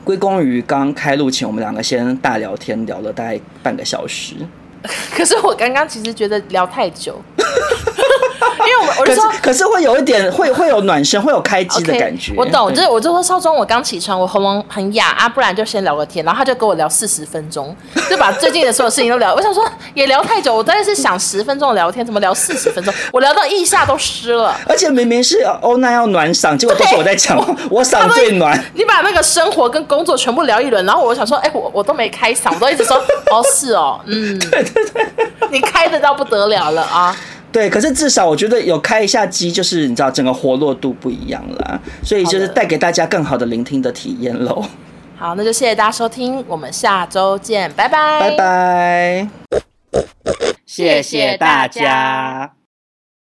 归功于刚开录前我们两个先大聊天，聊了大概半个小时。*laughs* 可是我刚刚其实觉得聊太久。*laughs* *laughs* 因为我我就说，可是，会有一点会会有暖身，会有开机的感觉。Okay, 我懂，就是我就说少中，我刚起床，我喉咙很哑啊，不然就先聊个天。然后他就跟我聊四十分钟，就把最近的所有事情都聊。我想说也聊太久，我当然是想十分钟的聊天，怎么聊四十分钟？我聊到腋下都湿了。而且明明是欧娜要暖嗓，结果都是我在讲，我嗓最暖。你把那个生活跟工作全部聊一轮，然后我想说，哎、欸，我我都没开嗓，我都一直说，哦是哦，嗯，*laughs* 对对对，你开的到不得了了啊。对，可是至少我觉得有开一下机，就是你知道整个活络度不一样了，所以就是带给大家更好的聆听的体验喽。好，那就谢谢大家收听，我们下周见，拜拜，拜拜，谢谢大家。